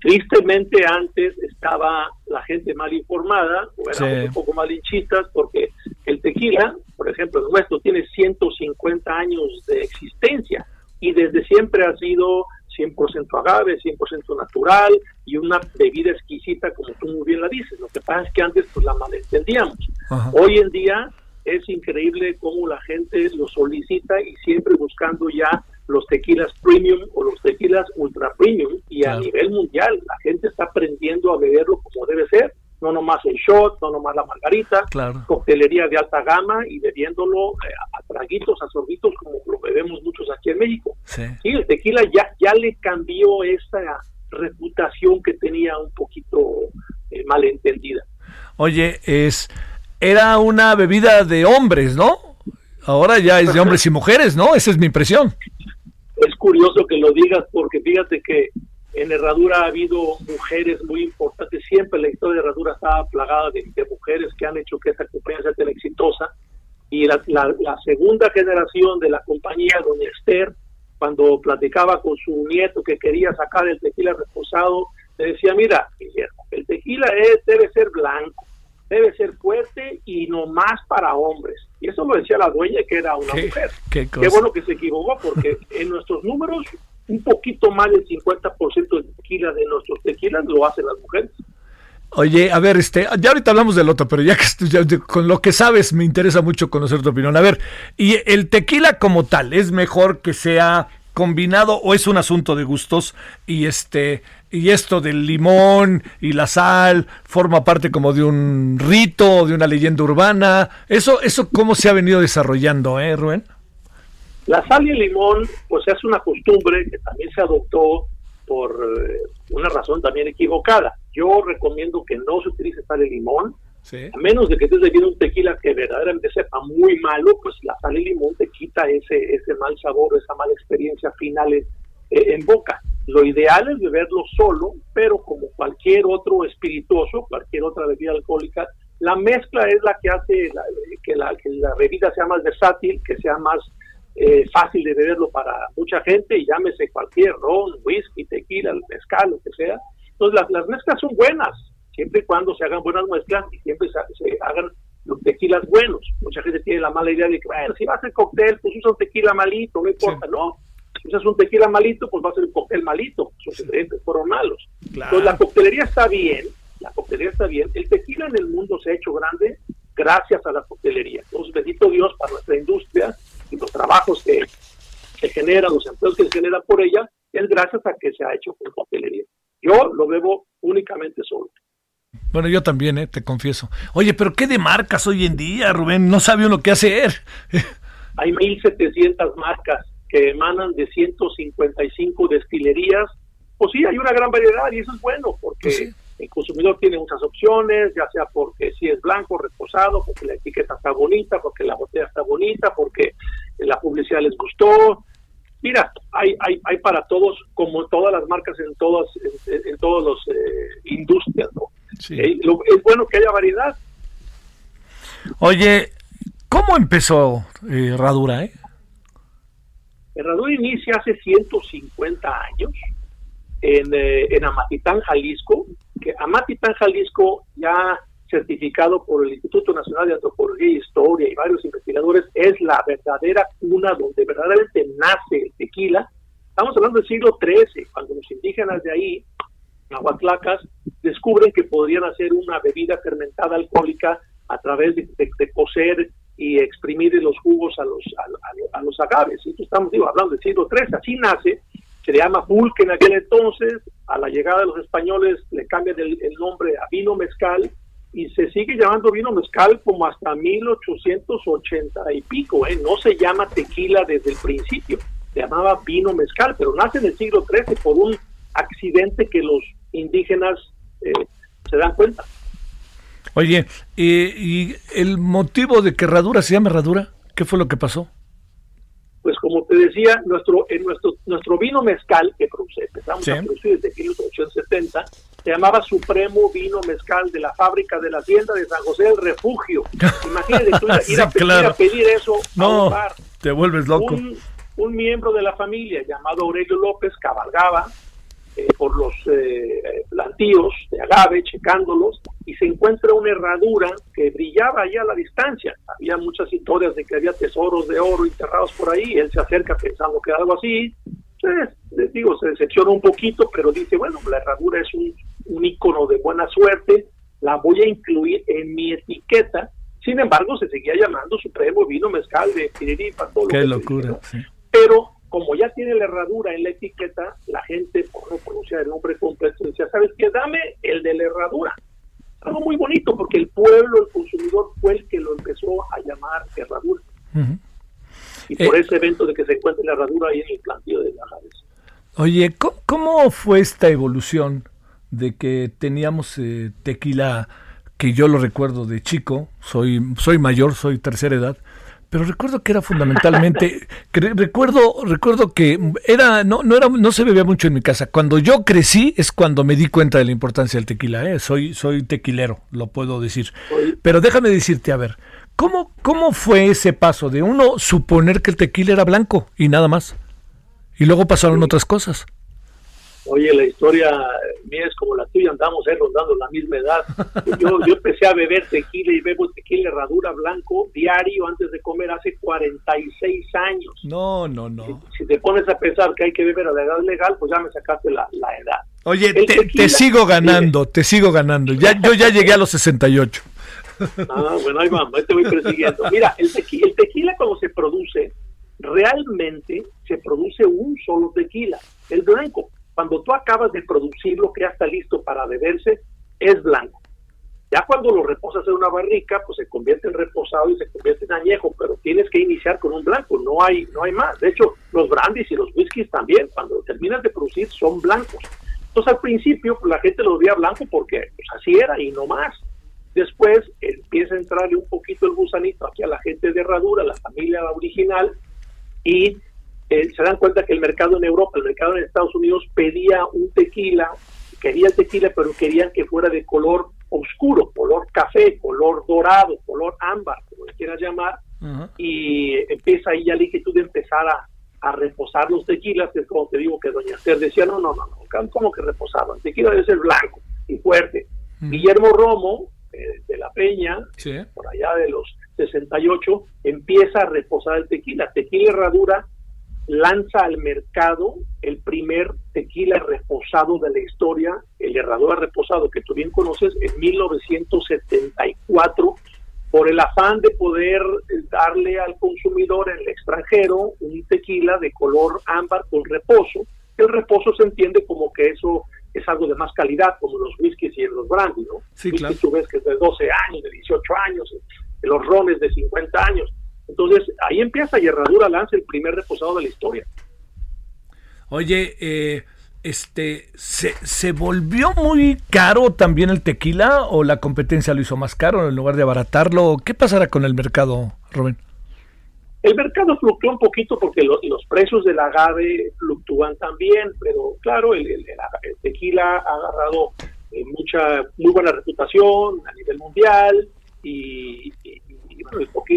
C: Tristemente antes estaba la gente mal informada o eran un poco malinchistas porque el tequila, por ejemplo, el nuestro tiene 150 años de existencia y desde siempre ha sido 100% agave, 100% natural y una bebida exquisita como tú muy bien la dices. Lo que pasa es que antes pues la malentendíamos. Hoy en día es increíble cómo la gente lo solicita y siempre buscando ya los tequilas premium o los tequilas ultra premium y a nivel mundial la gente está aprendiendo a beberlo como debe ser no nomás el shot, no nomás la margarita, coctelería de alta gama y bebiéndolo eh, a traguitos, a sorbitos, como lo bebemos muchos aquí en México. Sí, el tequila ya, ya le cambió esa reputación que tenía un poquito eh, malentendida.
A: Oye, es era una bebida de hombres, ¿no? Ahora ya es de hombres y mujeres, ¿no? Esa es mi impresión.
C: Es curioso que lo digas porque fíjate que en Herradura ha habido mujeres muy importantes, siempre la historia de Herradura estaba plagada de, mujeres que han hecho que esta compañía sea tan exitosa. Y la, segunda generación de la compañía, doña Esther, cuando platicaba con su nieto que quería sacar el tequila reposado, le decía, mira, el tequila es, debe ser blanco, debe ser fuerte y no más para hombres. Y eso lo decía la dueña que era una mujer. Qué, qué bueno que se equivocó, porque en nuestros números un poquito más del 50% de tequila de nuestros tequilas lo hacen las mujeres.
A: Oye, a ver, este, ya ahorita hablamos del otro, pero ya que con lo que sabes me interesa mucho conocer tu opinión. A ver, y el tequila como tal, ¿es mejor que sea combinado o es un asunto de gustos y este y esto del limón y la sal forma parte como de un rito, de una leyenda urbana? Eso eso cómo se ha venido desarrollando, eh, Rubén?
C: La sal y el limón, pues es una costumbre que también se adoptó por eh, una razón también equivocada. Yo recomiendo que no se utilice sal y limón, a menos de que estés bebiendo un tequila que verdaderamente sepa muy malo, pues la sal y limón te quita ese, ese mal sabor, esa mala experiencia final en, eh, boca. Lo ideal es beberlo solo, pero como cualquier otro espirituoso, cualquier otra bebida alcohólica, la mezcla es la que hace que, la, que la bebida sea más versátil, que sea más eh, fácil de beberlo para mucha gente y llámese cualquier ron, whisky, tequila, mezcal, lo que sea. Entonces las, mezclas son buenas, siempre y cuando se hagan buenas mezclas y siempre se, hagan los tequilas buenos. Mucha gente tiene la mala idea de que, bueno, si va a hacer cóctel, pues usa un tequila malito, no importa, no. Si usas un tequila malito, pues va a ser un cóctel malito, sus ingredientes fueron malos. Entonces la coctelería está bien, la coctelería está bien. El tequila en el mundo se ha hecho grande gracias a la coctelería. Entonces, bendito Dios para nuestra industria los trabajos que se generan, los empleos que se generan por ella, es gracias a que se ha hecho con papelería. Yo lo bebo únicamente solo.
A: Bueno, yo también, eh, te confieso. Oye, pero ¿qué de marcas hoy en día, Rubén? No sabe uno qué hacer. *laughs*
C: Hay 1.700 marcas que emanan de 155 destilerías. Pues sí, hay una gran variedad y eso es bueno porque pues el consumidor tiene muchas opciones, ya sea porque si es blanco, reposado, porque la etiqueta está bonita, porque la botella está bonita, porque la publicidad les gustó. Mira, hay, hay, hay para todos, como todas las marcas en todas en, todos los eh, industrias, ¿no? Eh, es bueno que haya variedad.
A: Oye, ¿cómo empezó eh, Herradura, eh?
C: Herradura inicia hace 150 años en, en Amatitán, Jalisco, que Amatitán, Jalisco, ya certificado por el Instituto Nacional de Antropología e Historia y varios investigadores, es la verdadera cuna donde verdaderamente nace el tequila. Estamos hablando del siglo XIII, cuando los indígenas de ahí, nahuatlacas, descubren que podrían hacer una bebida fermentada alcohólica a través de, cocer y exprimir los jugos a los, a, los agaves. Estamos digo, hablando del siglo XIII, así nace se le llama pulque en aquel entonces, a la llegada de los españoles le cambian el, nombre a vino mezcal y se sigue llamando vino mezcal como hasta 1880 y pico, ¿eh? no se llama tequila desde el principio, se llamaba vino mezcal, pero nace en el siglo XIII por un accidente que los indígenas eh, se dan cuenta.
A: Oye, ¿y, el motivo de que Herradura se llame Herradura? ¿Qué fue lo que pasó?
C: Pues como te decía, nuestro, en nuestro, nuestro vino mezcal que produce, empezamos a producir desde 1870, se llamaba Supremo Vino Mezcal de la fábrica de la hacienda de San José del Refugio. *laughs* Imagínate tú ir, a, pedir eso
A: no, Te vuelves loco.
C: Un, un miembro de la familia llamado Aurelio López cabalgaba eh, por los eh, plantíos de agave, checándolos, y se encuentra una herradura que brillaba allá a la distancia. Había muchas historias de que había tesoros de oro enterrados por ahí. Él se acerca pensando que algo así. Les digo, se decepciona un poquito, pero dice, bueno, la herradura es un, un icono de buena suerte, la voy a incluir en mi etiqueta. Sin embargo, se seguía llamando Supremo Vino Mezcal de Piriripa.
A: Todo Qué locura,
C: Pero como ya tiene la herradura en la etiqueta, la gente, por no pronunciar el nombre completo, decía, ¿sabes qué? Dame el de la herradura. Algo muy bonito, porque el pueblo, el consumidor, fue el que lo empezó a llamar herradura. Y por eh, ese evento de que se encuentre la herradura ahí en el plantío de las aves.
A: Oye, ¿cómo, fue esta evolución de que teníamos eh, tequila, que yo lo recuerdo de chico, soy, soy mayor, soy tercera edad, pero recuerdo que era fundamentalmente *laughs* recuerdo recuerdo que era no no era no se bebía mucho en mi casa. Cuando yo crecí es cuando me di cuenta de la importancia del tequila ¿eh? soy soy tequilero lo puedo decir. Pero déjame decirte a ver cómo cómo fue ese paso de uno suponer que el tequila era blanco y nada más y luego pasaron otras cosas
C: Oye, la historia mía es como la tuya, andamos eh, rondando la misma edad. *laughs* Yo, yo empecé a beber tequila y bebo tequila herradura blanco diario antes de comer hace 46 años.
A: No, no, no.
C: Si, te pones a pensar que hay que beber a la edad legal, pues ya me sacaste la, edad.
A: Oye, te, sigo ganando, te sigo ganando. Ya, yo ya llegué a los 68.
C: Ah, bueno, ahí vamos, ahí te voy persiguiendo. Mira, el tequila, el tequila cuando se produce, realmente se produce un solo tequila, el blanco cuando tú acabas de producirlo, que ya está listo para beberse, es blanco. Ya cuando lo reposas en una barrica, pues se convierte en reposado y se convierte en añejo, pero tienes que iniciar con un blanco, no hay, no hay más. De hecho, los brandies y los whiskies también, cuando terminas de producir, son blancos. Entonces al principio pues, la gente lo veía blanco porque pues, así era y no más. Después empieza a entrarle un poquito el gusanito aquí a la gente de herradura, la familia original, y eh, se dan cuenta que el mercado en Europa, el mercado en Estados Unidos pedía un tequila, quería el tequila, pero querían que fuera de color oscuro, color café, color dorado, color ámbar, como le quieras llamar, y empieza ahí ya la inquietud de empezar a, reposar los tequilas, que es como te digo que doña Esther decía, no, no, no, no, ¿cómo que reposaban? El tequila debe ser blanco y fuerte. Guillermo Romo, eh, de la Peña, por allá de los 68, empieza a reposar el tequila. Tequila herradura lanza al mercado el primer tequila reposado de la historia, el Herradura reposado que tú bien conoces, en 1974, por el afán de poder darle al consumidor en el extranjero un tequila de color ámbar con reposo. El reposo se entiende como que eso es algo de más calidad, como los whiskies y los brandy, ¿no?
A: Sí, claro.
C: Tú ves que es de 12 años, de 18 años, los rones de 50 años entonces ahí empieza y Herradura lanza el primer reposado de la historia.
A: Oye, eh, este, ¿se, ¿se volvió muy caro también el tequila o la competencia lo hizo más caro en lugar de abaratarlo? ¿Qué pasará con el mercado, Rubén?
C: El mercado fluctúa un poquito porque los precios del agave fluctúan también, pero claro, el, tequila ha agarrado eh, mucha muy buena reputación a nivel mundial y,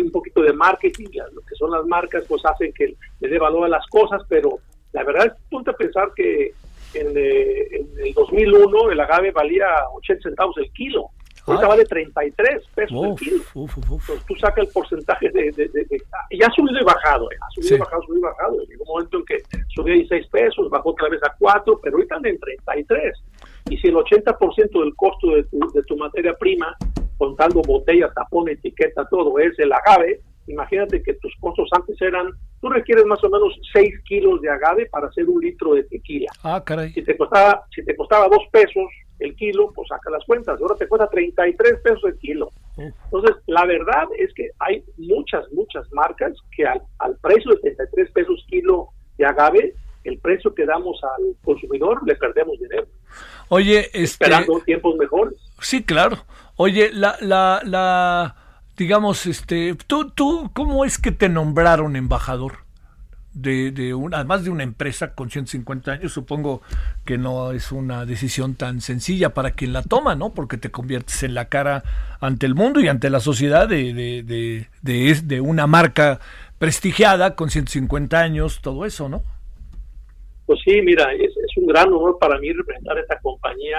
C: un poquito de marketing, lo que son las marcas, pues hacen que le dé valor a las cosas, pero la verdad es ponte a pensar que en, eh, el 2001 el agave valía 80 centavos el kilo. Ahorita vale 33 pesos el kilo. Entonces tú sacas el porcentaje de, y ha subido y bajado, eh, ha subido y bajado, subido y bajado. Llegó un momento en que subió a 16 pesos, bajó otra vez a 4, pero ahorita anda en 33. Y si el 80% del costo de tu, de tu materia prima contando botella, tapón, etiqueta, todo, es el agave, imagínate que tus costos antes eran, tú requieres más o menos 6 kilos de agave para hacer un litro de tequila.
A: Ah, caray.
C: Si te costaba, si te costaba 2 pesos el kilo, pues saca las cuentas, ahora te cuesta 33 pesos el kilo. Entonces, la verdad es que hay muchas, muchas marcas que al, al precio de 33 pesos kilo de agave, el precio que damos al consumidor, le perdemos dinero.
A: Oye, este...
C: esperando tiempos mejores.
A: Sí, claro. Oye, la, la, la, digamos, este, tú, tú, ¿cómo es que te nombraron embajador? de, de además de una empresa con 150 años, supongo que no es una decisión tan sencilla para quien la toma, ¿no? Porque te conviertes en la cara ante el mundo y ante la sociedad de, de, de, de, de una marca prestigiada con 150 años, todo eso, ¿no?
C: Pues sí, mira, es, es un gran honor para mí representar esta compañía,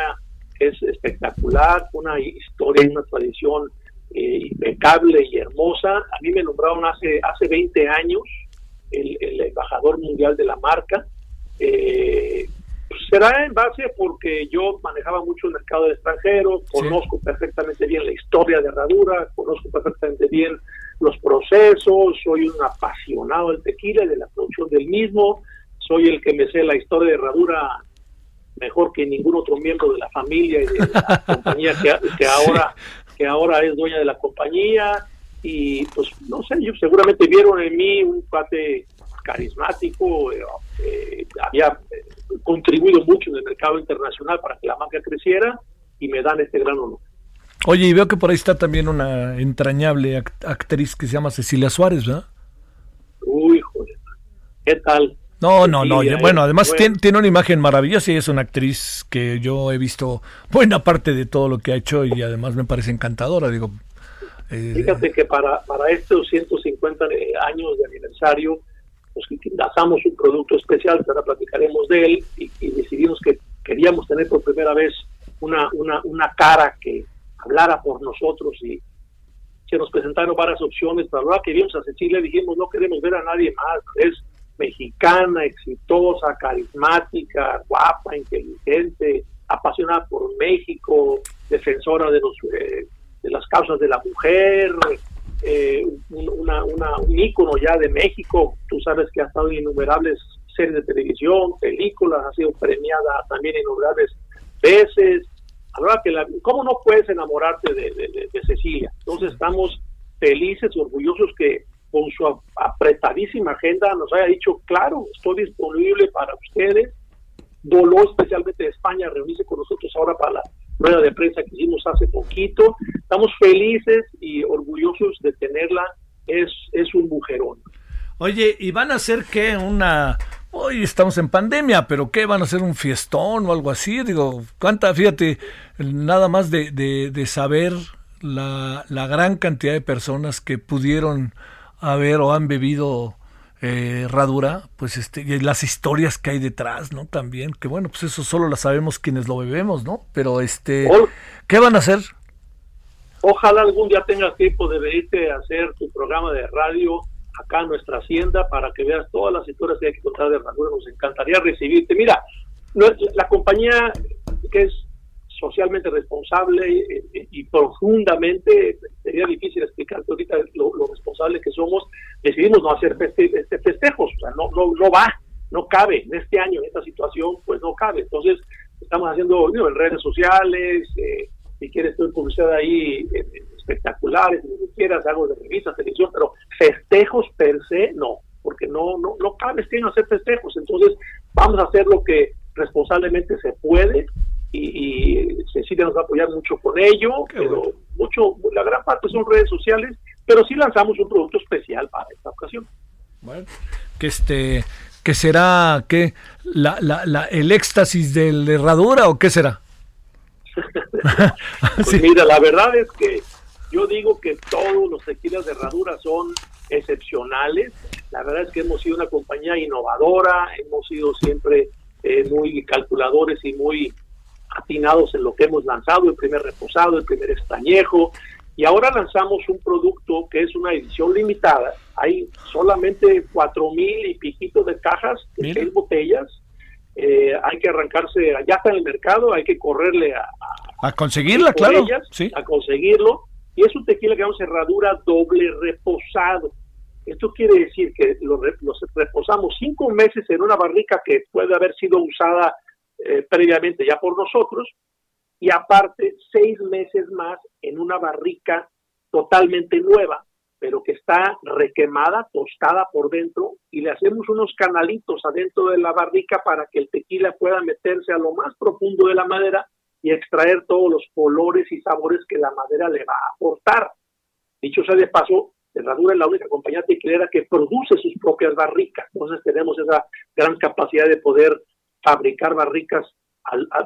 C: es espectacular, una historia y una tradición eh, impecable y hermosa. A mí me nombraron hace, hace 20 años el, el embajador mundial de la marca. Eh, pues será en base porque yo manejaba mucho el mercado del extranjero, conozco perfectamente bien la historia de Herradura, conozco perfectamente bien los procesos, soy un apasionado del tequila y de la producción del mismo, soy el que me sé la historia de Herradura mejor que ningún otro miembro de la familia y de la *laughs* compañía que, que ahora que ahora es dueña de la compañía y pues no sé, yo seguramente vieron en mí un pate carismático, eh, eh, había eh, contribuido mucho en el mercado internacional para que la marca creciera y me dan este gran honor.
A: Oye, y veo que por ahí está también una entrañable actriz que se llama Cecilia Suárez, ¿verdad?
C: Uy, joder, ¿qué tal?
A: No, no, no. bueno, además Tiene, tiene, una imagen maravillosa y es una actriz que yo he visto buena parte de todo lo que ha hecho y además me parece encantadora. Digo,
C: eh, Fíjate que para, para estos 150 años de aniversario, pues lanzamos un producto especial, ahora platicaremos de él, y, y, decidimos que queríamos tener por primera vez una, una, una cara que hablara por nosotros y se nos presentaron varias opciones, pero ahora que vimos a Cecilia dijimos no queremos ver a nadie más, es mexicana, exitosa, carismática, guapa, inteligente, apasionada por México, defensora de los eh, de las causas de la mujer, eh, una, una, un ícono ya de México, tú sabes que ha estado en innumerables series de televisión, películas, ha sido premiada también innumerables veces. Ahora que la, ¿cómo no puedes enamorarte de, de, de Cecilia? Entonces estamos felices y orgullosos que con su apretadísima agenda nos haya dicho, claro, estoy disponible para ustedes. Voló especialmente de España reunirse con nosotros ahora para la rueda de prensa que hicimos hace poquito. Estamos felices y orgullosos de tenerla. Es, es un mujerón.
A: Oye, ¿y van a hacer qué? Una... Hoy estamos en pandemia, pero ¿qué? ¿Van a hacer un fiestón o algo así? Digo, ¿cuánta? Fíjate, nada más de, de, de saber la, la gran cantidad de personas que pudieron haber o han bebido eh, herradura, pues este, y las historias que hay detrás, ¿no? También, que bueno, pues eso solo lo sabemos quienes lo bebemos, ¿no? Pero este, ¿qué van a hacer?
C: Ojalá algún día tengas tiempo de venirte a hacer tu programa de radio acá en nuestra hacienda para que veas todas las historias que hay que contar de herradura. Nos encantaría recibirte. Mira, la compañía que es socialmente responsable eh, eh, y, profundamente, sería difícil explicar ahorita lo, lo, responsable que somos, decidimos no hacer feste, este festejos, o sea, no, no, no va, no cabe en este año, en esta situación, pues no cabe. Entonces, estamos haciendo en redes sociales, eh, si quieres, estoy publicidad ahí eh, espectaculares, si quieras, algo de revistas, televisión, pero festejos per se, no, porque no, no, no cabe este año hacer festejos. Entonces, vamos a hacer lo que responsablemente se puede y, y Cecilia nos va a apoyar mucho con ello, pero mucho, la gran parte son redes sociales, pero sí lanzamos un producto especial para esta ocasión.
A: Bueno, que este, que será que la, la, la, el éxtasis de la herradura o qué será? *laughs*
C: pues *laughs* sí. mira, la verdad es que yo digo que todos los tequilas de herradura son excepcionales. La verdad es que hemos sido una compañía innovadora, hemos sido siempre eh, muy calculadores y muy atinados en lo que hemos lanzado, el primer reposado, el primer estañejo, y ahora lanzamos un producto que es una edición limitada. Hay solamente cuatro mil y piquitos de cajas, de seis botellas. Eh, hay que arrancarse, allá está en el mercado, hay que correrle a,
A: a, a conseguirla, claro.
C: Ellas,
A: sí.
C: A conseguirlo. Y es un tequila que vamos cerradura doble reposado. Esto quiere decir que lo, los reposamos cinco meses en una barrica que puede haber sido usada eh, previamente ya por nosotros, y aparte seis meses más en una barrica totalmente nueva, pero que está requemada, tostada por dentro, y le hacemos unos canalitos adentro de la barrica para que el tequila pueda meterse a lo más profundo de la madera y extraer todos los colores y sabores que la madera le va a aportar. Dicho sea de paso, Herradura es la única compañía tequilera que produce sus propias barricas. Entonces tenemos esa gran capacidad de poder fabricar barricas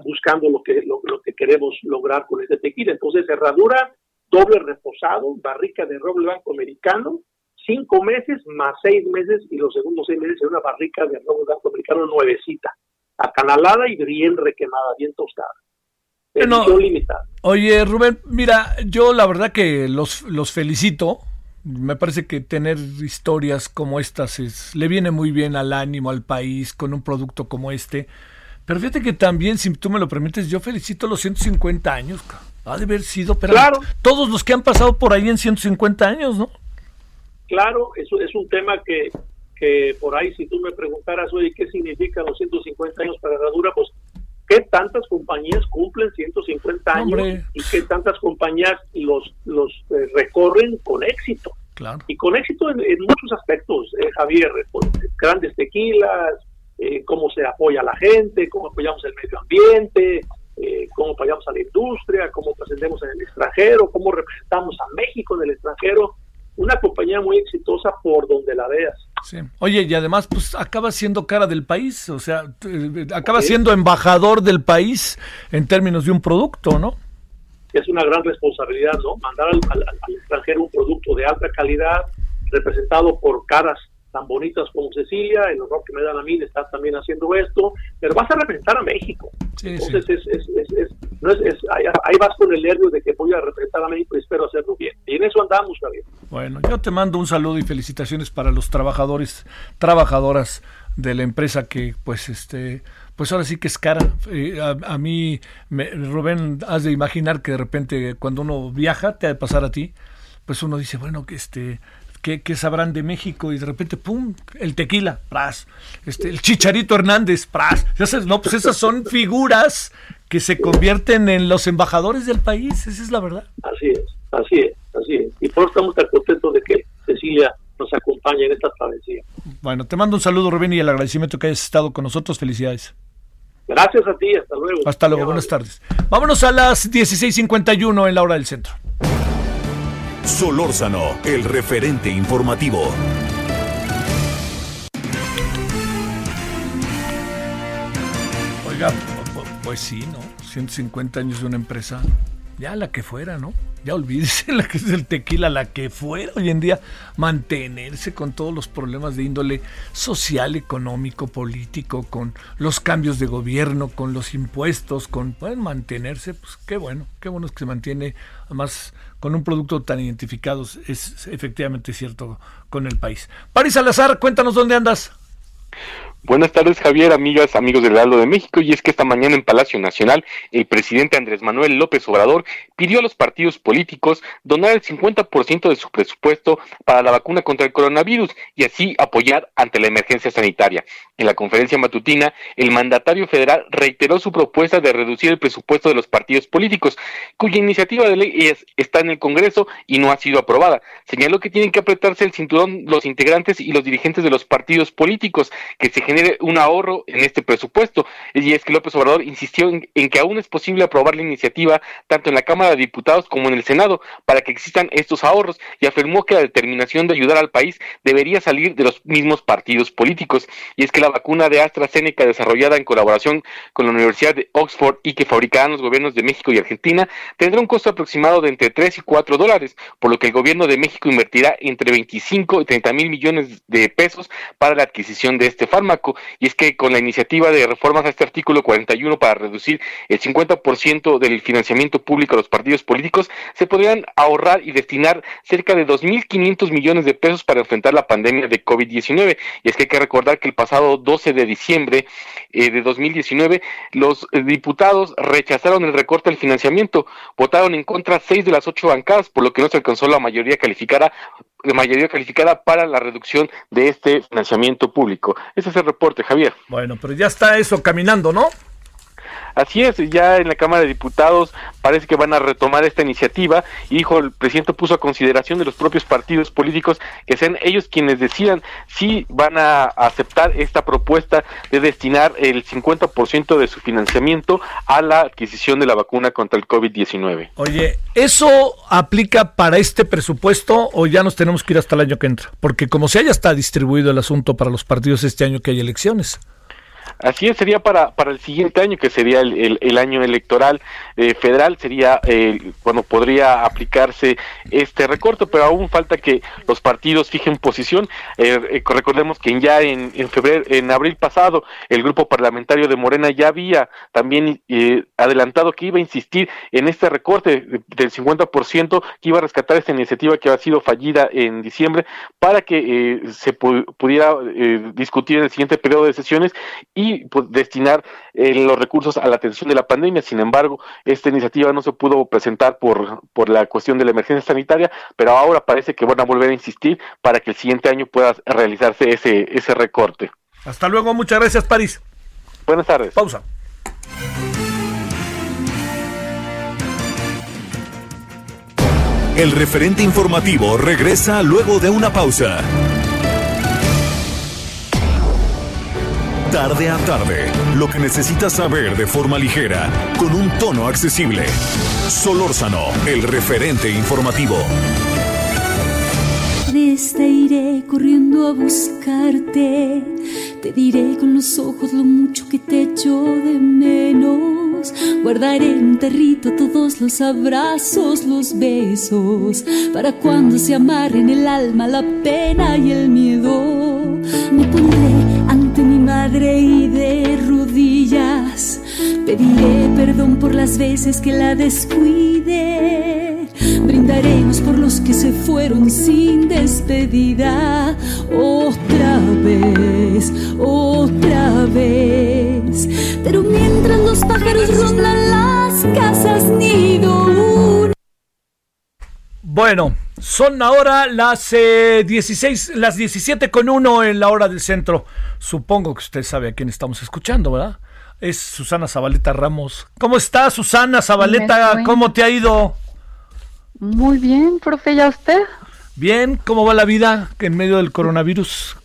C: buscando lo que, lo, que queremos lograr con este tequila. Entonces, Herradura, doble reposado, barrica de roble blanco americano, cinco meses más seis meses y los segundos seis meses en una barrica de roble blanco americano nuevecita, acanalada y bien requemada, bien tostada.
A: limitada. Oye, Rubén, mira, yo la verdad que los, los felicito me parece que tener historias como estas es, le viene muy bien al ánimo, al país, con un producto como este. Pero fíjate que también, si tú me lo permites, yo felicito los 150 años. Ha de haber sido, pero claro. todos los que han pasado por ahí en 150 años, ¿no?
C: Claro, eso es un tema que, que por ahí, si tú me preguntaras, oye, ¿qué significan los 150 años para Herradura? Pues qué tantas compañías cumplen 150 años y qué tantas compañías los, los eh, recorren con éxito. Y con éxito en, muchos aspectos, eh, Javier, grandes tequilas, eh, cómo se apoya a la gente, cómo apoyamos el medio ambiente, cómo apoyamos a la industria, cómo trascendemos en el extranjero, cómo representamos a México en el extranjero una compañía muy exitosa por donde la veas.
A: Sí. Oye, y además, pues acaba siendo cara del país, o sea, eh, acaba siendo embajador del país en términos de un producto, ¿no?
C: Es una gran responsabilidad, ¿no? Mandar al, al extranjero un producto de alta calidad, representado por caras tan bonitas como Cecilia, el honor que me dan a mí de estar también haciendo esto, pero vas a representar a México. Entonces, Es, es, es, no es, ahí, vas con el nervio de que voy a representar a México y espero hacerlo bien. Y en eso andamos, Javier.
A: Bueno, yo te mando un saludo y felicitaciones para los trabajadores, trabajadoras de la empresa que, pues, este, pues ahora sí que es cara. Eh, a, mí, me, Rubén, has de imaginar que de repente cuando uno viaja, te ha de pasar a ti, pues uno dice, bueno, que este ¿Qué, sabrán de México? Y de repente, ¡pum! El tequila, pras. Este, el Chicharito Hernández, pras. No, pues esas son figuras que se convierten en los embajadores del país, esa es la verdad.
C: Así es, así es, así es. Y por eso estamos tan contentos de que Cecilia nos acompañe en esta travesía.
A: Bueno, te mando un saludo, Rubén, y el agradecimiento que hayas estado con nosotros. Felicidades.
C: Gracias a ti, hasta luego.
A: Hasta luego, buenas tardes. Vámonos a las 16.51 en la hora del centro.
B: Solórzano, el referente informativo.
A: Oiga, pues sí, ¿no? 150 años de una empresa, ya la que fuera, ¿no? Ya olvídese *laughs* la que es el tequila, la que fuera hoy en día, mantenerse con todos los problemas de índole social, económico, político, con los cambios de gobierno, con los impuestos, con pueden mantenerse, pues qué bueno, qué bueno es que se mantiene, además con un producto tan identificado, es efectivamente cierto con el país. París Salazar, cuéntanos dónde andas.
D: Buenas tardes, Javier, amigas, amigos del Heraldo de México. Y es que esta mañana en Palacio Nacional, el presidente Andrés Manuel López Obrador pidió a los partidos políticos donar el 50% de su presupuesto para la vacuna contra el coronavirus y así apoyar ante la emergencia sanitaria. En la conferencia matutina, el mandatario federal reiteró su propuesta de reducir el presupuesto de los partidos políticos, cuya iniciativa de ley está en el Congreso y no ha sido aprobada. Señaló que tienen que apretarse el cinturón los integrantes y los dirigentes de los partidos políticos que se genere un ahorro en este presupuesto. Y es que López Obrador insistió en, que aún es posible aprobar la iniciativa tanto en la Cámara de Diputados como en el Senado para que existan estos ahorros y afirmó que la determinación de ayudar al país debería salir de los mismos partidos políticos. Y es que la vacuna de AstraZeneca desarrollada en colaboración con la Universidad de Oxford y que fabricarán los gobiernos de México y Argentina tendrá un costo aproximado de entre 3 y 4 dólares, por lo que el gobierno de México invertirá entre 25 y 30 mil millones de pesos para la adquisición de este fármaco y es que con la iniciativa de reformas a este artículo 41 para reducir el 50% del financiamiento público a los partidos políticos, se podrían ahorrar y destinar cerca de 2.500 millones de pesos para enfrentar la pandemia de COVID-19. Y es que hay que recordar que el pasado 12 de diciembre eh, de 2019, los diputados rechazaron el recorte del financiamiento, votaron en contra seis de las ocho bancadas, por lo que no se alcanzó la mayoría calificada de mayoría calificada para la reducción de este financiamiento público. Ese es el reporte, Javier.
A: Bueno, pero ya está eso caminando, ¿no?
D: Así es, ya en la Cámara de Diputados parece que van a retomar esta iniciativa y dijo el presidente puso a consideración de los propios partidos políticos que sean ellos quienes decidan si van a aceptar esta propuesta de destinar el 50% de su financiamiento a la adquisición de la vacuna contra el COVID-19.
A: Oye, ¿eso aplica para este presupuesto o ya nos tenemos que ir hasta el año que entra? Porque como se haya está distribuido el asunto para los partidos este año que hay elecciones.
D: Así es, sería para, para el siguiente año, que sería el, el, año electoral eh, federal, sería eh, cuando podría aplicarse este recorte, pero aún falta que los partidos fijen posición. Eh, recordemos que ya en, en, febrero, en abril pasado, el grupo parlamentario de Morena ya había también adelantado que iba a insistir en este recorte del 50%, que iba a rescatar esta iniciativa que ha sido fallida en diciembre, para que se pudiera discutir en el siguiente periodo de sesiones y pues, destinar eh, los recursos a la atención de la pandemia. Sin embargo, esta iniciativa no se pudo presentar por, por la cuestión de la emergencia sanitaria, pero ahora parece que van a volver a insistir para que el siguiente año pueda realizarse ese, ese recorte.
A: Hasta luego, muchas gracias, París.
D: Buenas tardes.
A: Pausa.
B: El referente informativo regresa luego de una pausa. Tarde a tarde, lo que necesitas saber de forma ligera, con un tono accesible. Solórzano, el referente informativo.
E: Desde iré corriendo a buscarte. Te diré con los ojos lo mucho que te echo de menos. Guardaré en un territo todos los abrazos, los besos, para cuando se amarren el alma, la pena y el miedo. Me pondré mi madre y de rodillas pediré perdón por las veces que la descuide. Brindaremos por los que se fueron sin despedida. Otra vez, otra vez. Pero mientras los pájaros rondan las casas nido.
A: Bueno, son ahora las 16, eh, las 17 con 1 en la hora del centro. Supongo que usted sabe a quién estamos escuchando, ¿verdad? Es Susana Zabaleta Ramos. ¿Cómo está Susana Zabaleta? ¿Cómo te ha ido?
F: Muy bien, profe, ¿ya usted?
A: Bien, ¿cómo va la vida en medio del coronavirus?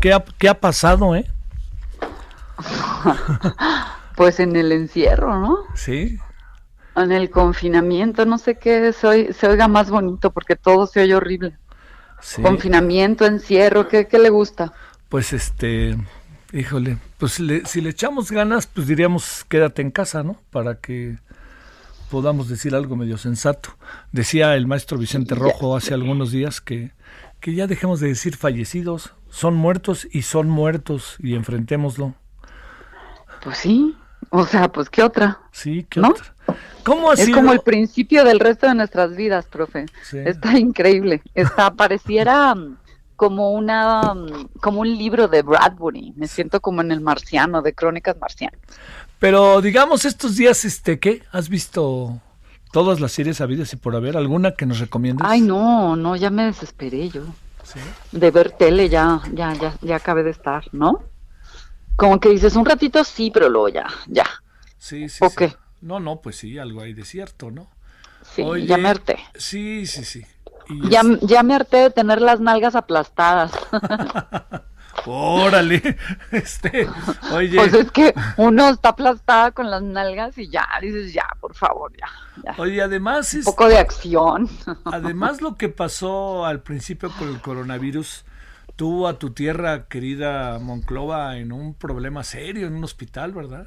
A: ¿Qué ha, qué ha pasado, eh? *laughs*
F: pues en el encierro, ¿no?
A: Sí.
F: En el confinamiento, no sé qué se, se oiga más bonito porque todo se oye horrible. Sí. Confinamiento, encierro, ¿qué, ¿qué le gusta?
A: pues este, híjole, pues si le echamos ganas, pues diríamos quédate en casa, ¿no? Para que podamos decir algo medio sensato. Decía el maestro Vicente Rojo hace algunos días que, que ya dejemos de decir fallecidos, son muertos y son muertos y enfrentémoslo.
F: Pues sí, o sea, pues qué otra.
A: Sí, qué otra. ¿Cómo ha
F: es como el principio del resto de nuestras vidas, profe. Está increíble. Está, pareciera como una como un libro de Bradbury. Me siento como en el marciano, de crónicas marcianas.
A: Pero digamos estos días, este, ¿qué? ¿Has visto todas las series habidas y por haber alguna que nos recomiendes?
F: Ay, no, no, ya me desesperé yo. De ver tele ya, ya, ya, ya acabé de estar, ¿no? Como que dices un ratito sí, pero luego ya, ya.
A: Sí, sí.
F: ¿O qué?
A: No, no, pues sí, algo hay de cierto, ¿no?
F: Sí, ya me
A: Sí, sí, sí.
F: Ya, ya me harté de tener las nalgas aplastadas. *laughs*
A: Órale, este, oye.
F: Pues es que uno está aplastada con las nalgas y ya, dices, ya, por favor, ya.
A: Oye, además.
F: Un poco de acción. *laughs*
A: Además, lo que pasó al principio con el coronavirus tuvo a tu tierra querida Monclova en un problema serio, en un hospital, ¿verdad?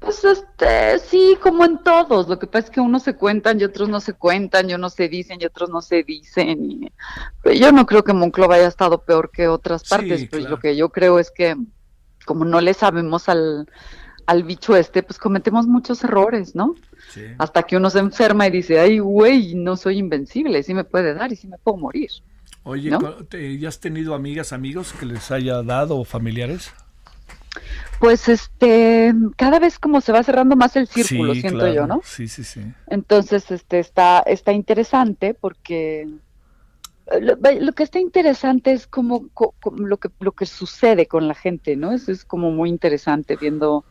F: Pues este, sí, como en todos. Lo que pasa es que unos se cuentan y otros no se cuentan, y unos se dicen y otros no se dicen. Y, yo no creo que Monclova haya estado peor que otras partes. pues lo que yo creo es que como no le sabemos al, al bicho este, pues cometemos muchos errores, ¿no? Hasta que uno se enferma y dice, ay, güey, no soy invencible, sí me puede dar y sí me puedo morir.
A: Oye, ¿ya has tenido amigas, amigos que les haya dado o familiares?
F: Pues este, cada vez como se va cerrando más el círculo, siento yo, ¿no?
A: Sí, sí, sí.
F: Entonces, este, está, está interesante porque eh, lo, que está interesante es como, lo que lo que sucede con la gente, ¿no? Eso es como muy interesante viendo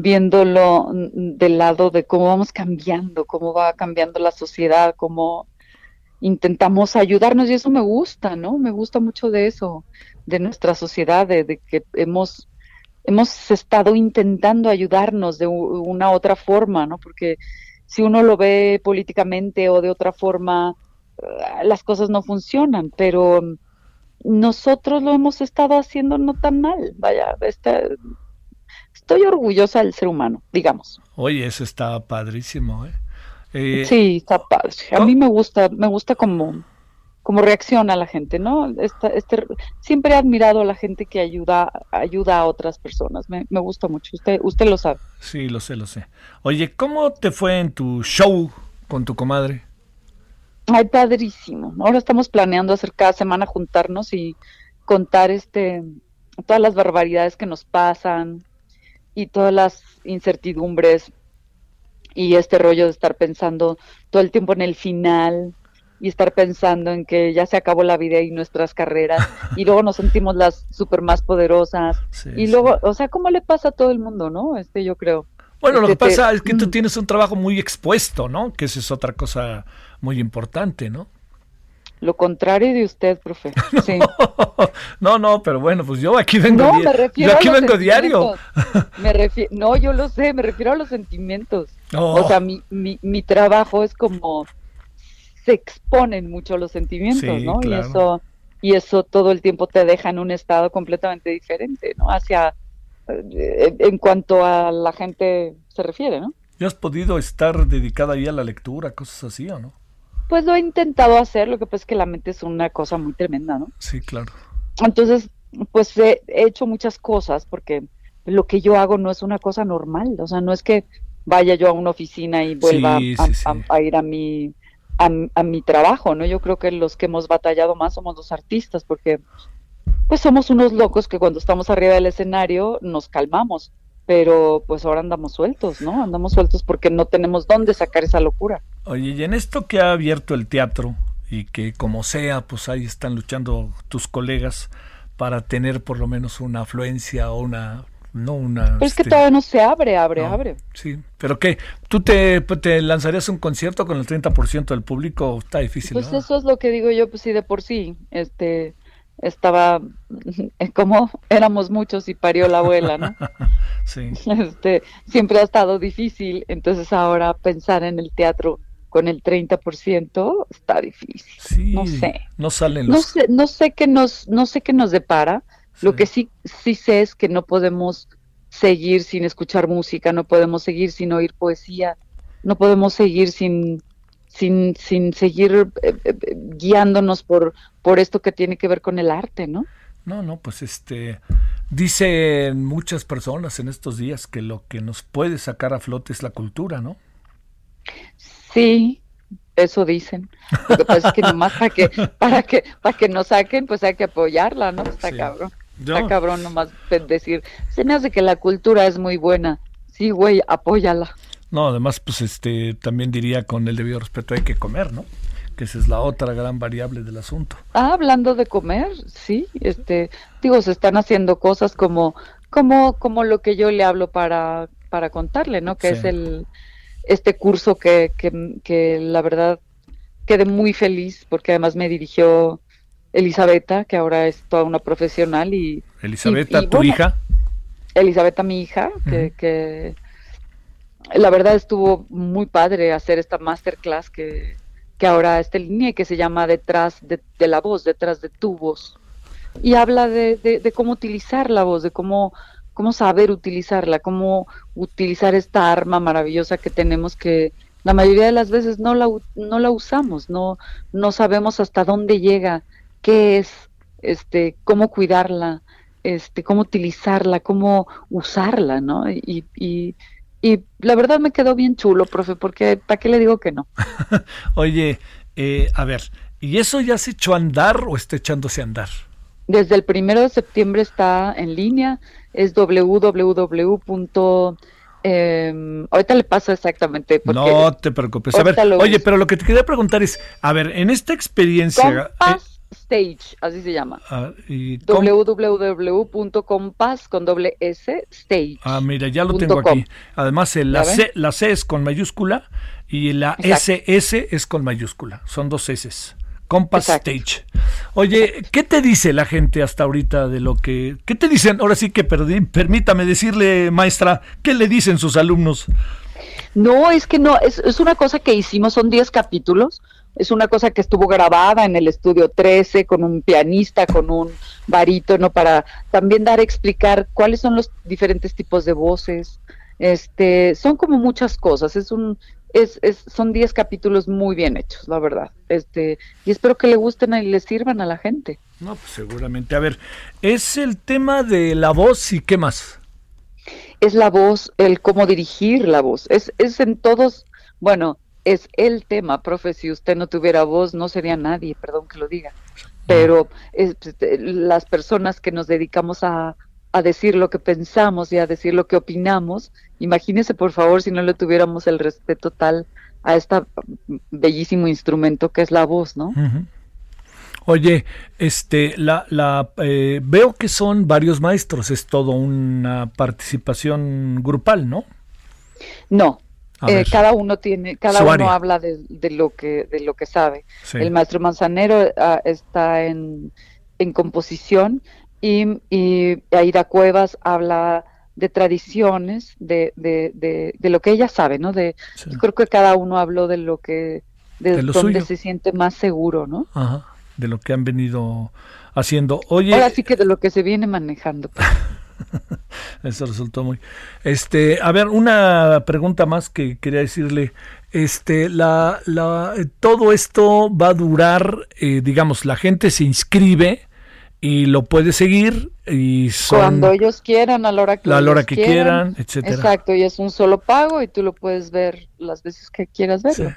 F: viéndolo del lado de cómo vamos cambiando, cómo va cambiando la sociedad, cómo intentamos ayudarnos y eso me gusta, ¿no? Me gusta mucho de eso, de nuestra sociedad, de, que hemos, hemos estado intentando ayudarnos de una otra forma, ¿no? Porque si uno lo ve políticamente o de otra forma, eh, las cosas no funcionan, pero nosotros lo hemos estado haciendo no tan mal, vaya, este, estoy orgullosa del ser humano, digamos.
A: Oye, eso está padrísimo, ¿eh? Eh,
F: sí, está padre. A mí me gusta, me gusta como, como reacciona la gente, ¿no? este, siempre he admirado a la gente que ayuda, ayuda a otras personas. Me, me gusta mucho. Usted, usted lo sabe.
A: Sí, lo sé, lo sé. Oye, ¿cómo te fue en tu show con tu comadre?
F: Ay, padrísimo. Ahora estamos planeando hacer cada semana juntarnos y contar este todas las barbaridades que nos pasan y todas las incertidumbres y este rollo de estar pensando todo el tiempo en el final y estar pensando en que ya se acabó la vida y nuestras carreras *laughs* y luego nos sentimos las super más poderosas y luego, o sea, ¿cómo le pasa a todo el mundo, no? Este yo creo.
A: Bueno, lo que pasa es que tú tienes un trabajo muy expuesto, ¿no? Que esa es otra cosa muy importante, ¿no?
F: Lo contrario de usted, profe. *laughs* *laughs*
A: No, no, pero bueno, pues yo aquí vengo, no, me refiero yo aquí vengo diario.
F: Me refiero, no, yo lo sé, me refiero a los sentimientos. O sea, mi, mi, mi, trabajo es como se exponen mucho los sentimientos, ¿no? Y eso y eso todo el tiempo te deja en un estado completamente diferente, ¿no? Hacia eh, en cuanto a la gente se refiere, ¿no?
A: ¿Ya has podido estar dedicada ahí a la lectura, cosas así o no?
F: Pues lo he intentado hacer, lo que pasa es que la mente es una cosa muy tremenda, ¿no?
A: Sí, claro.
F: Entonces, pues he hecho muchas cosas porque lo que yo hago no es una cosa normal, o sea, no es que vaya yo a una oficina y vuelva a, ir a mi, a, mi trabajo, ¿no? Yo creo que los que hemos batallado más somos los artistas, porque pues somos unos locos que cuando estamos arriba del escenario nos calmamos, pero pues ahora andamos sueltos, ¿no? Andamos sueltos porque no tenemos dónde sacar esa locura.
A: Oye, y en esto que ha abierto el teatro y que como sea, pues ahí están luchando tus colegas para tener por lo menos una afluencia o una no una...
F: Pero es que este, todavía no se abre, abre, abre.
A: Sí, pero ¿qué? ¿Tú te, pues, te lanzarías un concierto con el 30% del público? Está difícil.
F: Pues eso es lo que digo yo, pues sí, de por sí. Este, estaba, *laughs* como éramos muchos y parió la abuela, ¿no? *laughs*
A: sí.
F: Este, siempre ha estado difícil, entonces ahora pensar en el teatro con el 30% está difícil. Sí, no sé.
A: No salen
F: los... No sé, no sé qué nos, no sé qué nos depara, lo que sí, sí sé es que no podemos seguir sin escuchar música, no podemos seguir sin oír poesía, no podemos seguir sin, sin, sin seguir eh, eh, guiándonos por, por esto que tiene que ver con el arte, ¿no?
A: No, no, pues este, dicen muchas personas en estos días que lo que nos puede sacar a flote es la cultura, ¿no?
F: Sí, eso dicen. Lo que pasa es que nomás para que, para que, para que nos saquen, pues hay que apoyarla, ¿no? Está cabrón. Está cabrón nomás decir, se me hace que la cultura es muy buena. Sí, güey, apóyala.
A: No, además, pues este, también diría con el debido respeto hay que comer, ¿no? Que esa es la otra gran variable del asunto.
F: Ah, hablando de comer, sí, este, digo, se están haciendo cosas como, como, como lo que yo le hablo para, para contarle, ¿no? Que es el, este curso que, que, que la verdad quedé muy feliz porque además me dirigió Elisabetta, que ahora es toda una profesional y...
A: Elisabetta, tu hija.
F: Elisabetta, mi hija, que, la verdad estuvo muy padre hacer esta masterclass que, que ahora está en línea y que se llama Detrás de, la voz, detrás de tu voz. Y habla de, de, cómo utilizar la voz, de cómo, cómo saber utilizarla, cómo utilizar esta arma maravillosa que tenemos que la mayoría de las veces no la, no la usamos, no, no sabemos hasta dónde llega qué es, este, cómo cuidarla, este, cómo utilizarla, cómo usarla, ¿no? Y, y, y la verdad me quedó bien chulo, profe, porque ¿para qué le digo que no? *laughs*
A: Oye, eh, a ver, ¿y eso ya se echó a andar o está echándose a andar?
F: Desde el primero de septiembre está en línea, es www. Eh, ahorita le paso exactamente.
A: no te preocupes. A ver, oye, pero lo que te quería preguntar es, a ver, en esta experiencia,
F: Stage, así se llama.
A: Ah,
F: www.compass con doble S stage.
A: Ah, mira, ya lo tengo aquí. Además, la C, la C es con mayúscula y la SS es con mayúscula. Son dos S. Compass Stage. Oye, ¿qué te dice la gente hasta ahorita de lo que... ¿Qué te dicen? Ahora sí que perdí, permítame decirle, maestra, ¿qué le dicen sus alumnos?
F: No, es que no, es, es una cosa que hicimos, son 10 capítulos, es una cosa que estuvo grabada en el estudio 13 con un pianista, con un barítono, para también dar a explicar cuáles son los diferentes tipos de voces. Este, son como muchas cosas, es un, es, es, son 10 capítulos muy bien hechos, la verdad. Este, y espero que le gusten y le sirvan a la gente.
A: No, pues seguramente. A ver, es el tema de la voz y qué más.
F: Es la voz, el cómo dirigir la voz. Es, es en todos, bueno, es el tema, profe. Si usted no tuviera voz, no sería nadie, perdón que lo diga. Pero es, este, las personas que nos dedicamos a, a decir lo que pensamos y a decir lo que opinamos, imagínese por favor si no le tuviéramos el respeto tal a este bellísimo instrumento que es la voz, ¿no?
A: Oye, este, la, la eh, veo que son varios maestros, es todo una participación grupal, ¿no?
F: No, eh, cada uno tiene, cada uno habla de, lo que de lo que sabe. El maestro Manzanero ah, está en, en composición y, y Aida Cuevas habla de tradiciones, de, de, de, lo que ella sabe, ¿no? De, Yo creo que cada uno habló de lo que, de, donde se siente más seguro, ¿no?
A: Ajá, de lo que han venido haciendo. Oye,
F: ahora sí que de lo que se viene manejando. *laughs* *laughs*
A: Eso resultó muy. Este, a ver, una pregunta más que quería decirle. Este, la, la, todo esto va a durar, eh, digamos, la gente se inscribe y lo puedes seguir y
F: cuando ellos quieran a la hora que,
A: la hora que quieran, etcétera.
F: Exacto, y es un solo pago y tú lo puedes ver las veces que quieras verlo.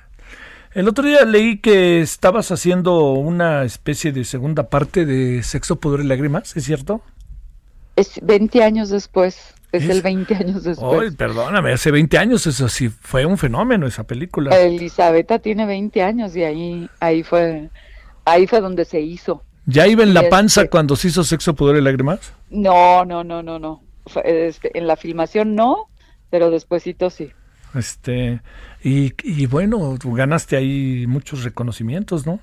A: El otro día leí que estabas haciendo una especie de segunda parte de Sexo, Poder y Lágrimas, ¿es cierto?
F: Es 20 años después. Es, el 20 años después.
A: Ay, perdóname, hace 20 años eso sí fue un fenómeno esa película.
F: Elisabetta tiene 20 años y ahí ahí fue ahí fue donde se hizo.
A: ¿Ya iba en la panza cuando se hizo Sexo, Pudor y Lágrimas?
F: No, no, no, no, no. Este, en la filmación no, pero despuésito sí.
A: Este, y, y bueno, ganaste ahí muchos reconocimientos, ¿no?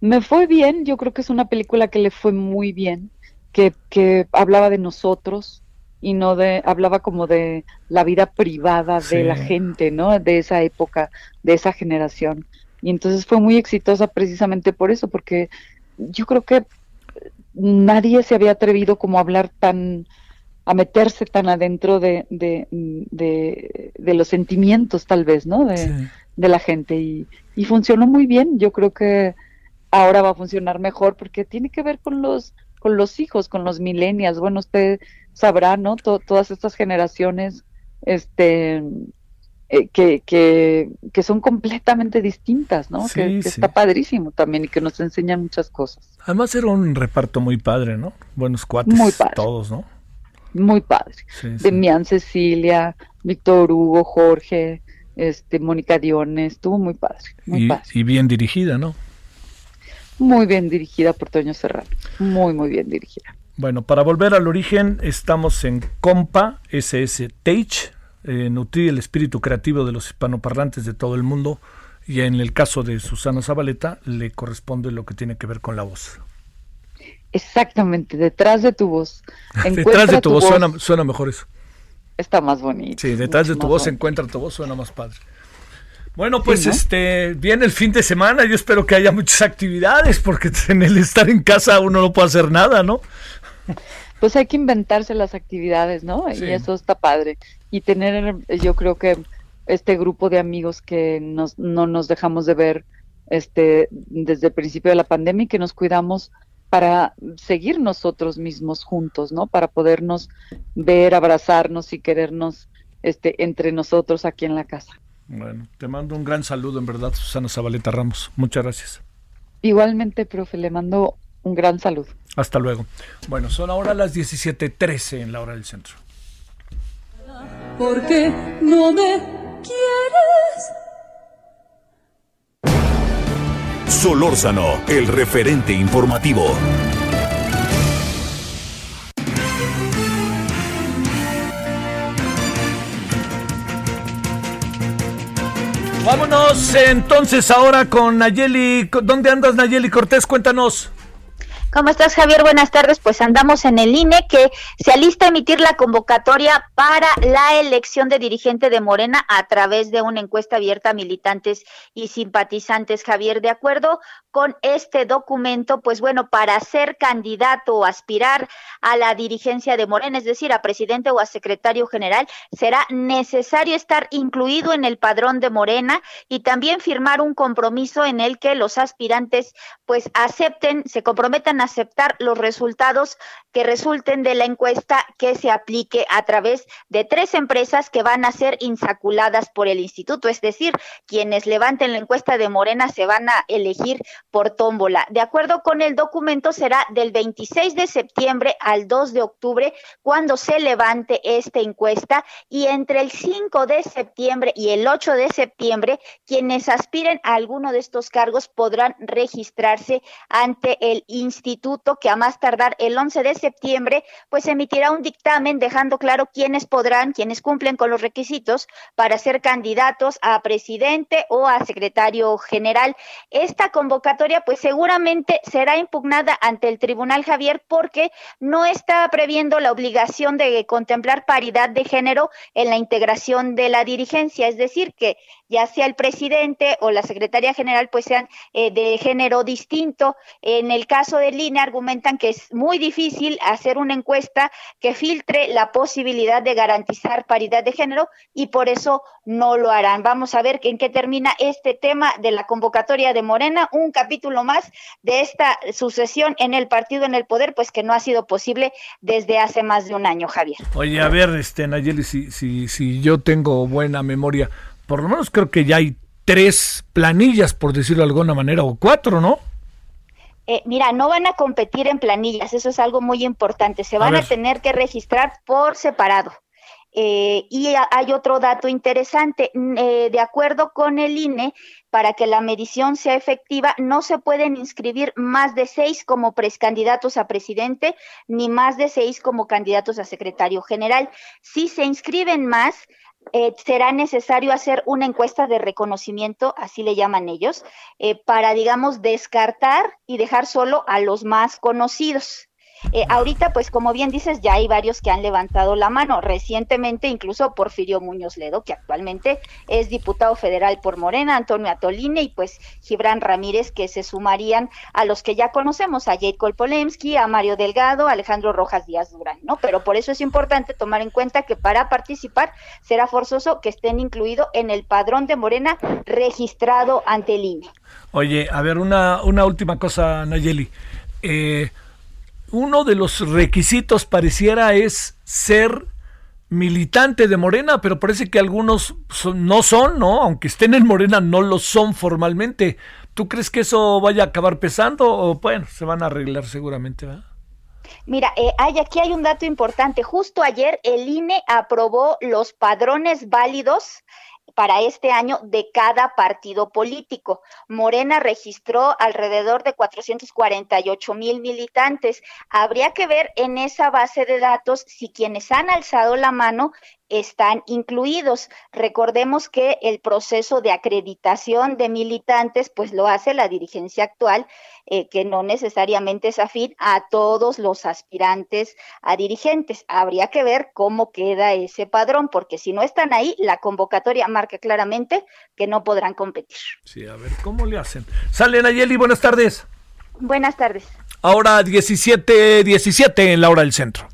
F: Me fue bien, yo creo que es una película que le fue muy bien, que, que hablaba de nosotros y no de, hablaba como de la vida privada de la gente, ¿no? De esa época, de esa generación. Y entonces fue muy exitosa precisamente por eso, porque yo creo que nadie se había atrevido como a hablar tan, a meterse tan adentro de, de, de, los sentimientos tal vez, ¿no? De, de la gente y, y, funcionó muy bien. Yo creo que ahora va a funcionar mejor porque tiene que ver con los, con los hijos, con los millennials. Bueno, usted sabrá, ¿no? todas estas generaciones, este, eh, que, que, son completamente distintas, ¿no? que, está padrísimo también y que nos enseñan muchas cosas.
A: Además era un reparto muy padre, ¿no? Buenos cuates muy todos, ¿no?
F: Muy padre. Demian Cecilia, Víctor Hugo, Jorge, este, Mónica Diones, estuvo muy padre, muy
A: y,
F: padre.
A: Y bien dirigida, ¿no?
F: Muy bien dirigida por Toño Serrano, muy, muy bien dirigida.
A: Bueno, para volver al origen, estamos en Compa SS Tage, eh, nutrir el espíritu creativo de los hispanoparlantes de todo el mundo y en el caso de Susana Zabaleta le corresponde lo que tiene que ver con la voz.
F: Exactamente, detrás de tu voz. *laughs*
A: detrás de tu, voz, Suena, mejor eso.
F: Está más bonito.
A: Sí, detrás de tu voz encuentra tu voz, suena más padre. Bueno, pues este viene el fin de semana, yo espero que haya muchas actividades, porque *laughs* en el estar en casa uno no puede hacer nada, ¿no?
F: Pues hay que inventarse las actividades, ¿no? Y eso está padre y tener, yo creo que este grupo de amigos que nos, no nos dejamos de ver este, desde el principio de la pandemia y que nos cuidamos para seguir nosotros mismos juntos, ¿no? Para podernos ver, abrazarnos y querernos este, entre nosotros aquí en la casa.
A: Bueno, te mando un gran saludo, en verdad, Susana Zabaleta Ramos. Muchas gracias.
F: Igualmente, profe, le mando un gran saludo.
A: Hasta luego. Bueno, son ahora las 17:13 en la hora del centro.
E: ¿Por qué no me quieres?
B: Solórzano, el referente informativo.
A: Vámonos entonces ahora con Nayeli. ¿Dónde andas, Nayeli Cortés? Cuéntanos.
G: ¿Cómo estás, Javier? Buenas tardes. Pues andamos en el INE que se alista a emitir la convocatoria para la elección de dirigente de Morena a través de una encuesta abierta a militantes y simpatizantes. Javier, de acuerdo con este documento, pues bueno, para ser candidato o aspirar a la dirigencia de Morena, es decir, a presidente o a secretario general, será necesario estar incluido en el padrón de Morena y también firmar un compromiso en el que los aspirantes pues acepten, se comprometan aceptar los resultados que resulten de la encuesta que se aplique a través de tres empresas que van a ser insaculadas por el instituto, es decir, quienes levanten la encuesta de Morena se van a elegir por tómbola. De acuerdo con el documento, será del 26 de septiembre al 2 de octubre cuando se levante esta encuesta y entre el 5 de septiembre y el 8 de septiembre, quienes aspiren a alguno de estos cargos podrán registrarse ante el instituto que a más tardar el 11 de septiembre, pues emitirá un dictamen dejando claro quiénes podrán, quienes cumplen con los requisitos para ser candidatos a presidente o a secretario general. Esta convocatoria pues seguramente será impugnada ante el Tribunal Javier porque no está previendo la obligación de contemplar paridad de género en la integración de la dirigencia, es decir, que ya sea el presidente o la secretaria general pues sean eh, de género distinto. En el caso del INE argumentan que es muy difícil hacer una encuesta que filtre la posibilidad de garantizar paridad de género y por eso no lo harán. Vamos a ver en qué termina este tema de la convocatoria de Morena, un capítulo más de esta sucesión en el partido en el poder, pues que no ha sido posible desde hace más de un año, Javier.
A: Oye, a ver, este Nayeli, si, si, si yo tengo buena memoria, por lo menos creo que ya hay tres planillas, por decirlo de alguna manera, o cuatro, ¿no?
G: Eh, mira, no van a competir en planillas, eso es algo muy importante, se van a, tener que registrar por separado. Eh, y hay otro dato interesante, eh, de acuerdo con el INE, para que la medición sea efectiva, no se pueden inscribir más de seis como precandidatos a presidente, ni más de seis como candidatos a secretario general. Si se inscriben más, eh, será necesario hacer una encuesta de reconocimiento, así le llaman ellos, eh, para, digamos, descartar y dejar solo a los más conocidos. Eh, ahorita, pues como bien dices, ya hay varios que han levantado la mano. Recientemente, incluso Porfirio Muñoz Ledo, que actualmente es diputado federal por Morena, Antonio Atoline y pues Gibran Ramírez, que se sumarían a los que ya conocemos, a Jacob Polemski, a Mario Delgado, a Alejandro Rojas Díaz Durán, ¿no? Pero por eso es importante tomar en cuenta que para participar será forzoso que estén incluidos en el padrón de Morena registrado ante el INE.
A: Oye, a ver, una, una última cosa, Nayeli. Eh, uno de los requisitos pareciera es ser militante de Morena, pero parece que algunos no son, ¿no? Aunque estén en Morena, no lo son formalmente. ¿Tú crees que eso vaya a acabar pesando o bueno, se van a arreglar seguramente, ¿verdad?
G: Mira, eh, hay, aquí hay un dato importante. Justo ayer el INE aprobó los padrones válidos para este año de cada partido político. Morena registró alrededor de 448 mil militantes. Habría que ver en esa base de datos si quienes han alzado la mano están incluidos. Recordemos que el proceso de acreditación de militantes, pues lo hace la dirigencia actual, eh, que no necesariamente es afín a todos los aspirantes a dirigentes. Habría que ver cómo queda ese padrón, porque si no están ahí, la convocatoria marca claramente que no podrán competir.
A: Sí, a ver, ¿cómo le hacen? Salen Ayeli, buenas tardes.
G: Buenas tardes.
A: Ahora 17, 17 en la hora del centro.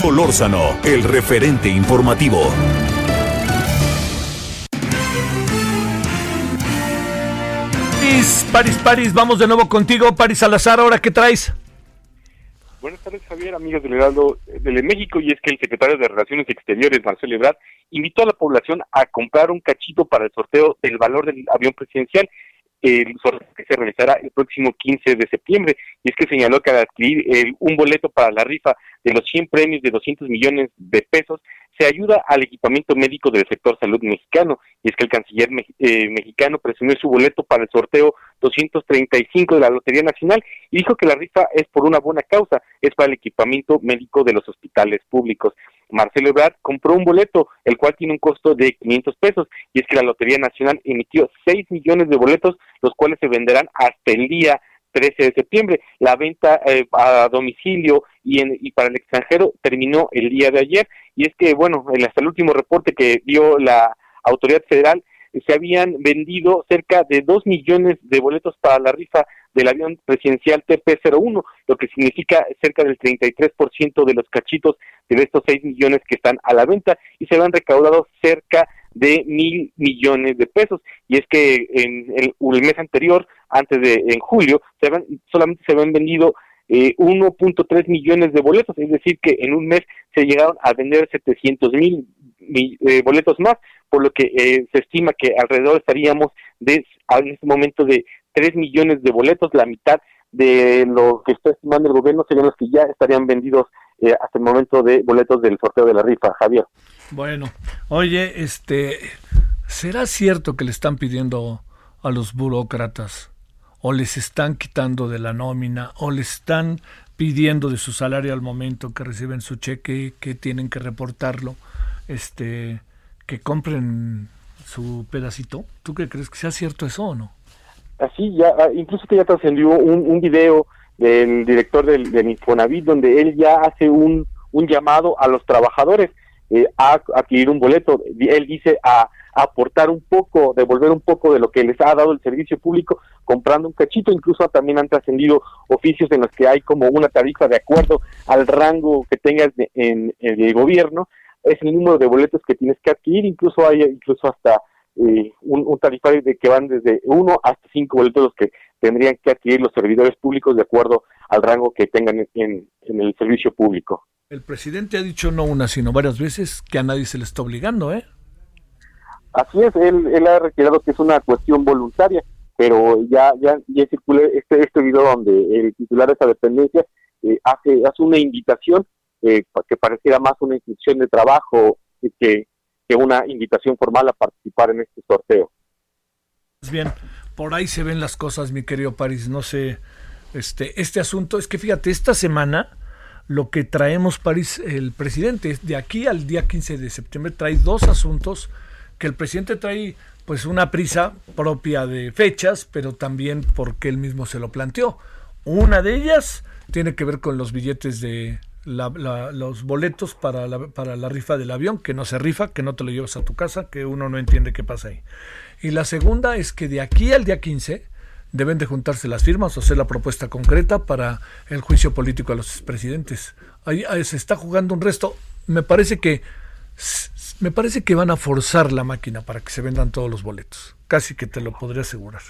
B: Solórzano, el referente informativo.
A: París, París, París, vamos de nuevo contigo, París Salazar, ¿ahora qué traes?
D: Buenas tardes, Javier, amigos del Heraldo de México, y es que el secretario de Relaciones Exteriores, Marcelo Ebrard, invitó a la población a comprar un cachito para el sorteo del valor del avión presidencial el sorteo que se realizará el próximo 15 de septiembre. Y es que señaló que al adquirir un boleto para la rifa de los 100 premios de 200 millones de pesos, se ayuda al equipamiento médico del sector salud mexicano. Y es que el canciller eh, mexicano presumió su boleto para el sorteo 235 de la Lotería Nacional y dijo que la rifa es por una buena causa, es para el equipamiento médico de los hospitales públicos. Marcelo Ebrard compró un boleto, el cual tiene un costo de 500 pesos, y es que la Lotería Nacional emitió 6 millones de boletos, los cuales se venderán hasta el día 13 de septiembre. La venta eh, a domicilio y, en, y para el extranjero terminó el día de ayer, y es que, bueno, hasta el último reporte que dio la autoridad federal, se habían vendido cerca de 2 millones de boletos para la rifa del avión presidencial TP-01, lo que significa cerca del 33% de los cachitos de estos 6 millones que están a la venta y se han recaudado cerca de mil millones de pesos. Y es que en el, mes anterior, antes de en julio, se solamente se habían vendido eh, 1.3 millones de boletos, es decir, que en un mes se llegaron a vender 700 mil eh, boletos más, por lo que eh, se estima que alrededor estaríamos de, en este momento de 3 millones de boletos, la mitad de lo que está estimando el gobierno serían los que ya estarían vendidos eh, hasta el momento de boletos del sorteo de la rifa, Javier.
A: Bueno, oye, este, ¿será cierto que le están pidiendo a los burócratas o les están quitando de la nómina o le están pidiendo de su salario al momento que reciben su cheque que tienen que reportarlo, este, que compren su pedacito? ¿Tú qué crees que sea cierto eso o no?
D: Así ya, ah, incluso que ya trascendió un, un video del director del, del, Infonavit donde él ya hace un, un llamado a los trabajadores eh, a, adquirir un boleto. Él dice a, aportar un poco, devolver un poco de lo que les ha dado el servicio público comprando un cachito. Incluso también han trascendido oficios en los que hay como una tarifa de acuerdo al rango que tengas en, en el gobierno es el número de boletos que tienes que adquirir, incluso hay incluso hasta eh, un, tarifario de que van desde uno hasta cinco boletos que tendrían que adquirir los servidores públicos de acuerdo al rango que tengan en, el servicio público.
A: El presidente ha dicho no una, sino varias veces que a nadie se le está obligando, ¿eh?
D: Así es, él, ha retirado que es una cuestión voluntaria, pero ya ya, ya circulé este, este video donde el titular de esa dependencia eh, hace, hace una invitación eh, que pareciera más una inscripción de trabajo que, que una invitación formal a participar en este sorteo.
A: Pues bien, por ahí se ven las cosas, mi querido París. No sé, este, este asunto es que fíjate, esta semana lo que traemos, París, el presidente, de aquí al día 15 de septiembre, trae dos asuntos que el presidente trae pues una prisa propia de fechas, pero también porque él mismo se lo planteó. Una de ellas tiene que ver con los billetes de los boletos para la, para la rifa del avión, que no se rifa, que no te lo llevas a tu casa, que uno no entiende qué pasa ahí. Y la segunda es que de aquí al día 15 deben de juntarse las firmas o hacer la propuesta concreta para el juicio político a los presidentes. Ahí, se está jugando un resto. Me parece que me parece que van a forzar la máquina para que se vendan todos los boletos. Casi que te lo podría asegurar.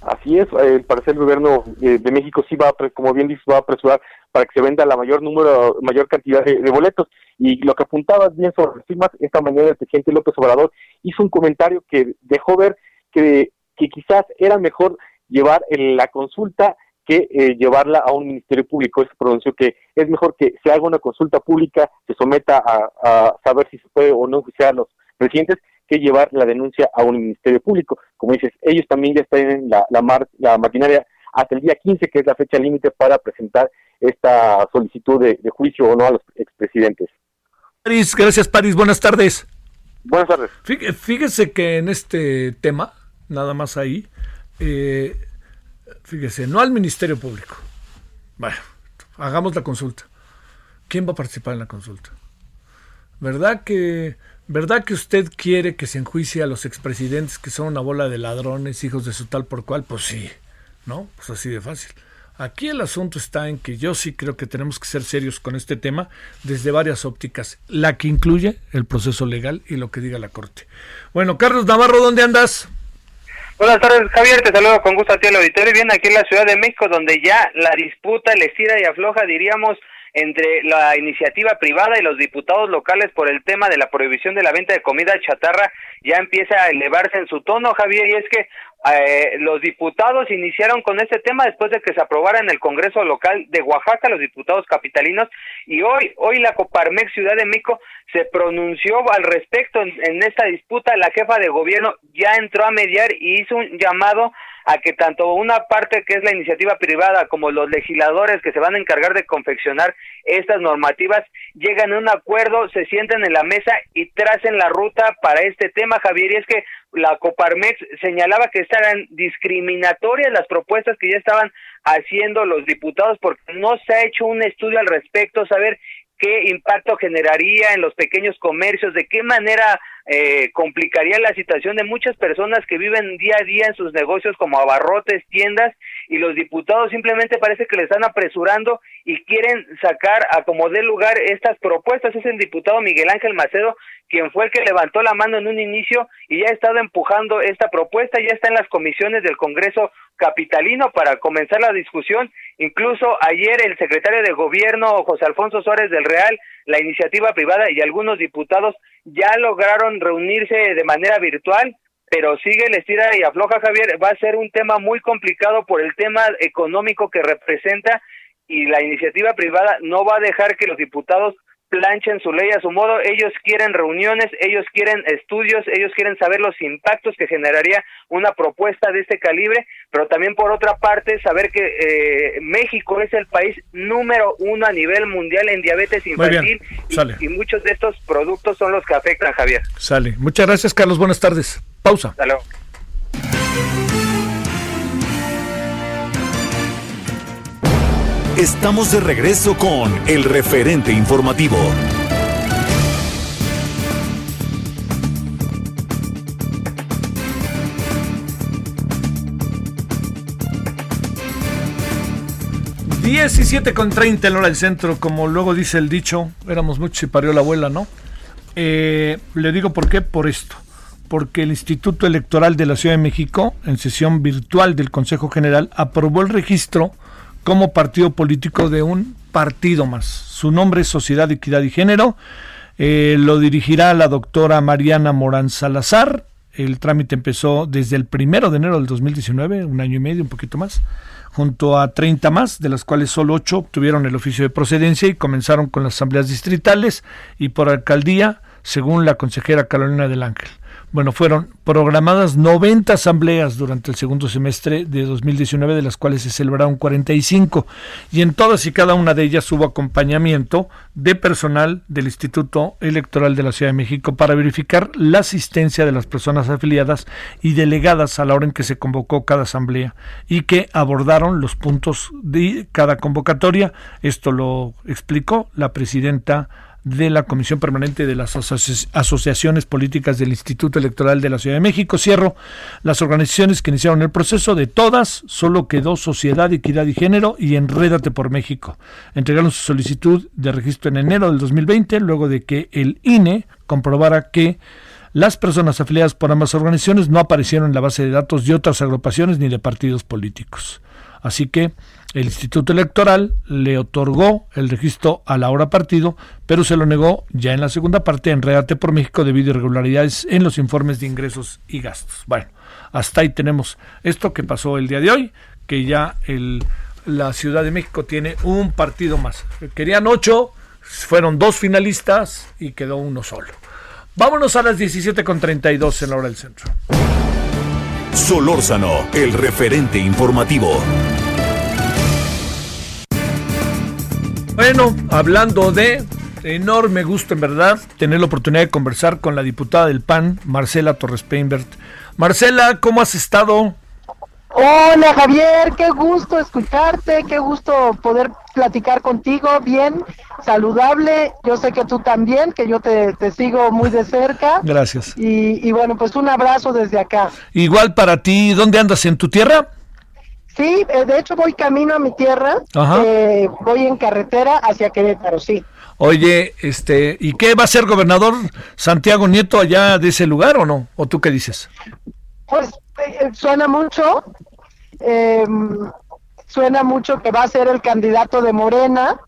D: Así es, el parecer el gobierno eh, de México sí va, a, como bien dices, va a apresurar para que se venda la mayor número, mayor cantidad de, boletos. Y lo que apuntabas bien sobre las firmas, esta mañana el presidente López Obrador hizo un comentario que dejó ver que, que quizás era mejor llevar la consulta que eh, llevarla a un ministerio público. Se pronunció que es mejor que se haga una consulta pública, se someta a, saber si se puede o no a los presidentes, que llevar la denuncia a un ministerio público. Como dices, ellos también ya están en la, la, la maquinaria hasta el día 15, que es la fecha límite para presentar esta solicitud de, juicio o no a los expresidentes.
A: París, gracias París, buenas tardes.
D: Buenas tardes.
A: Fíjese que en este tema, nada más ahí, eh, fíjese, no al Ministerio Público. Bueno, hagamos la consulta. ¿Quién va a participar en la consulta? ¿Verdad que, ¿Verdad que usted quiere que se enjuicie a los expresidentes que son una bola de ladrones, hijos de su tal por cual? Pues sí, ¿no? Pues así de fácil. Aquí el asunto está en que yo sí creo que tenemos que ser serios con este tema desde varias ópticas, la que incluye el proceso legal y lo que diga la Corte. Bueno, Carlos Navarro, ¿dónde andas?
H: Buenas tardes, Javier, te saludo con gusto a ti el auditorio. Bien, aquí en la Ciudad de México, donde ya la disputa le estira y afloja, diríamos, entre la iniciativa privada y los diputados locales por el tema de la prohibición de la venta de comida chatarra ya empieza a elevarse en su tono, Javier, y es que eh, los diputados iniciaron con este tema después de que se aprobara en el Congreso local de Oaxaca, los diputados capitalinos, y hoy, hoy la Coparmex Ciudad de México se pronunció al respecto en, en esta disputa. La jefa de gobierno ya entró a mediar y hizo un llamado a que tanto una parte que es la iniciativa privada como los legisladores que se van a encargar de confeccionar estas normativas lleguen a un acuerdo, se sienten en la mesa y tracen la ruta para este tema, Javier, y es que la Coparmex señalaba que estaban discriminatorias las propuestas que ya estaban haciendo los diputados porque no se ha hecho un estudio al respecto, saber qué impacto generaría en los pequeños comercios, de qué manera eh, complicaría la situación de muchas personas que viven día a día en sus negocios como abarrotes, tiendas, y los diputados simplemente parece que le están apresurando y quieren sacar a como dé lugar estas propuestas. Es el diputado Miguel Ángel Macedo quien fue el que levantó la mano en un inicio y ya ha estado empujando esta propuesta, ya está en las comisiones del Congreso capitalino para comenzar la discusión. Incluso ayer el secretario de Gobierno, José Alfonso Suárez del Real, la iniciativa privada y algunos diputados ya lograron reunirse de manera virtual, pero sigue el estira y afloja Javier, va a ser un tema muy complicado por el tema económico que representa y la iniciativa privada no va a dejar que los diputados planchen su ley a su modo, ellos quieren reuniones, ellos quieren estudios, ellos quieren saber los impactos que generaría una propuesta de este calibre, pero también por otra parte saber que eh, México es el país número uno a nivel mundial en diabetes infantil y, y, muchos de estos productos son los que afectan, Javier.
A: Sale. Muchas gracias, Carlos. Buenas tardes. Pausa.
H: Hasta luego.
B: Estamos de regreso con el referente informativo.
A: Diecisiete con treinta en hora del centro, como luego dice el dicho, éramos muchos y parió la abuela, ¿no? Eh, le digo por qué, por esto. Porque el Instituto Electoral de la Ciudad de México, en sesión virtual del Consejo General, aprobó el registro como partido político de un partido más. Su nombre es Sociedad de Equidad y Género. Eh, lo dirigirá la doctora Mariana Morán Salazar. El trámite empezó desde el primero de enero del 2019, un año y medio, un poquito más, junto a 30 más, de las cuales solo 8 obtuvieron el oficio de procedencia y comenzaron con las asambleas distritales y por alcaldía, según la consejera Carolina del Ángel bueno, fueron programadas 90 asambleas durante el segundo semestre de 2019, de las cuales se celebraron 45, y en todas y cada una de ellas hubo acompañamiento de personal del Instituto Electoral de la Ciudad de México para verificar la asistencia de las personas afiliadas y delegadas a la hora en que se convocó cada asamblea y que abordaron los puntos de cada convocatoria. Esto lo explicó la presidenta de la Comisión Permanente de las Asociaciones Políticas del Instituto Electoral de la Ciudad de México. Cierro las organizaciones que iniciaron el proceso. De todas, solo quedó Sociedad, Equidad y Género y Enrédate por México. Entregaron su solicitud de registro en enero del 2020, luego de que el INE comprobara que las personas afiliadas por ambas organizaciones no aparecieron en la base de datos de otras agrupaciones ni de partidos políticos. Así que el Instituto Electoral le otorgó el registro a la hora partido, pero se lo negó ya en la segunda parte en Redate por México debido a irregularidades en los informes de ingresos y gastos. Bueno, hasta ahí tenemos esto que pasó el día de hoy, que ya la Ciudad de México tiene un partido más. Querían ocho, fueron dos finalistas y quedó uno solo. Vámonos a las 17.32 en la hora del centro.
B: Solórzano, el referente informativo.
A: Bueno, hablando de enorme gusto en verdad tener la oportunidad de conversar con la diputada del PAN, Marcela Torres Peinbert. Marcela, ¿cómo has estado?
I: Hola Javier, qué gusto escucharte, qué gusto poder platicar contigo, bien, saludable, yo sé que tú también, que yo te, sigo muy de cerca.
A: Gracias.
I: Y, y bueno, pues un abrazo desde acá.
A: Igual para ti, ¿dónde andas? ¿En tu tierra?
I: Sí, eh, de hecho voy camino a mi tierra, eh, voy en carretera hacia Querétaro, sí.
A: Oye, este, ¿y qué va a ser gobernador Santiago Nieto allá de ese lugar o no? ¿O tú qué dices?
I: Pues eh, suena mucho, em, suena mucho que va a ser el candidato de Morena,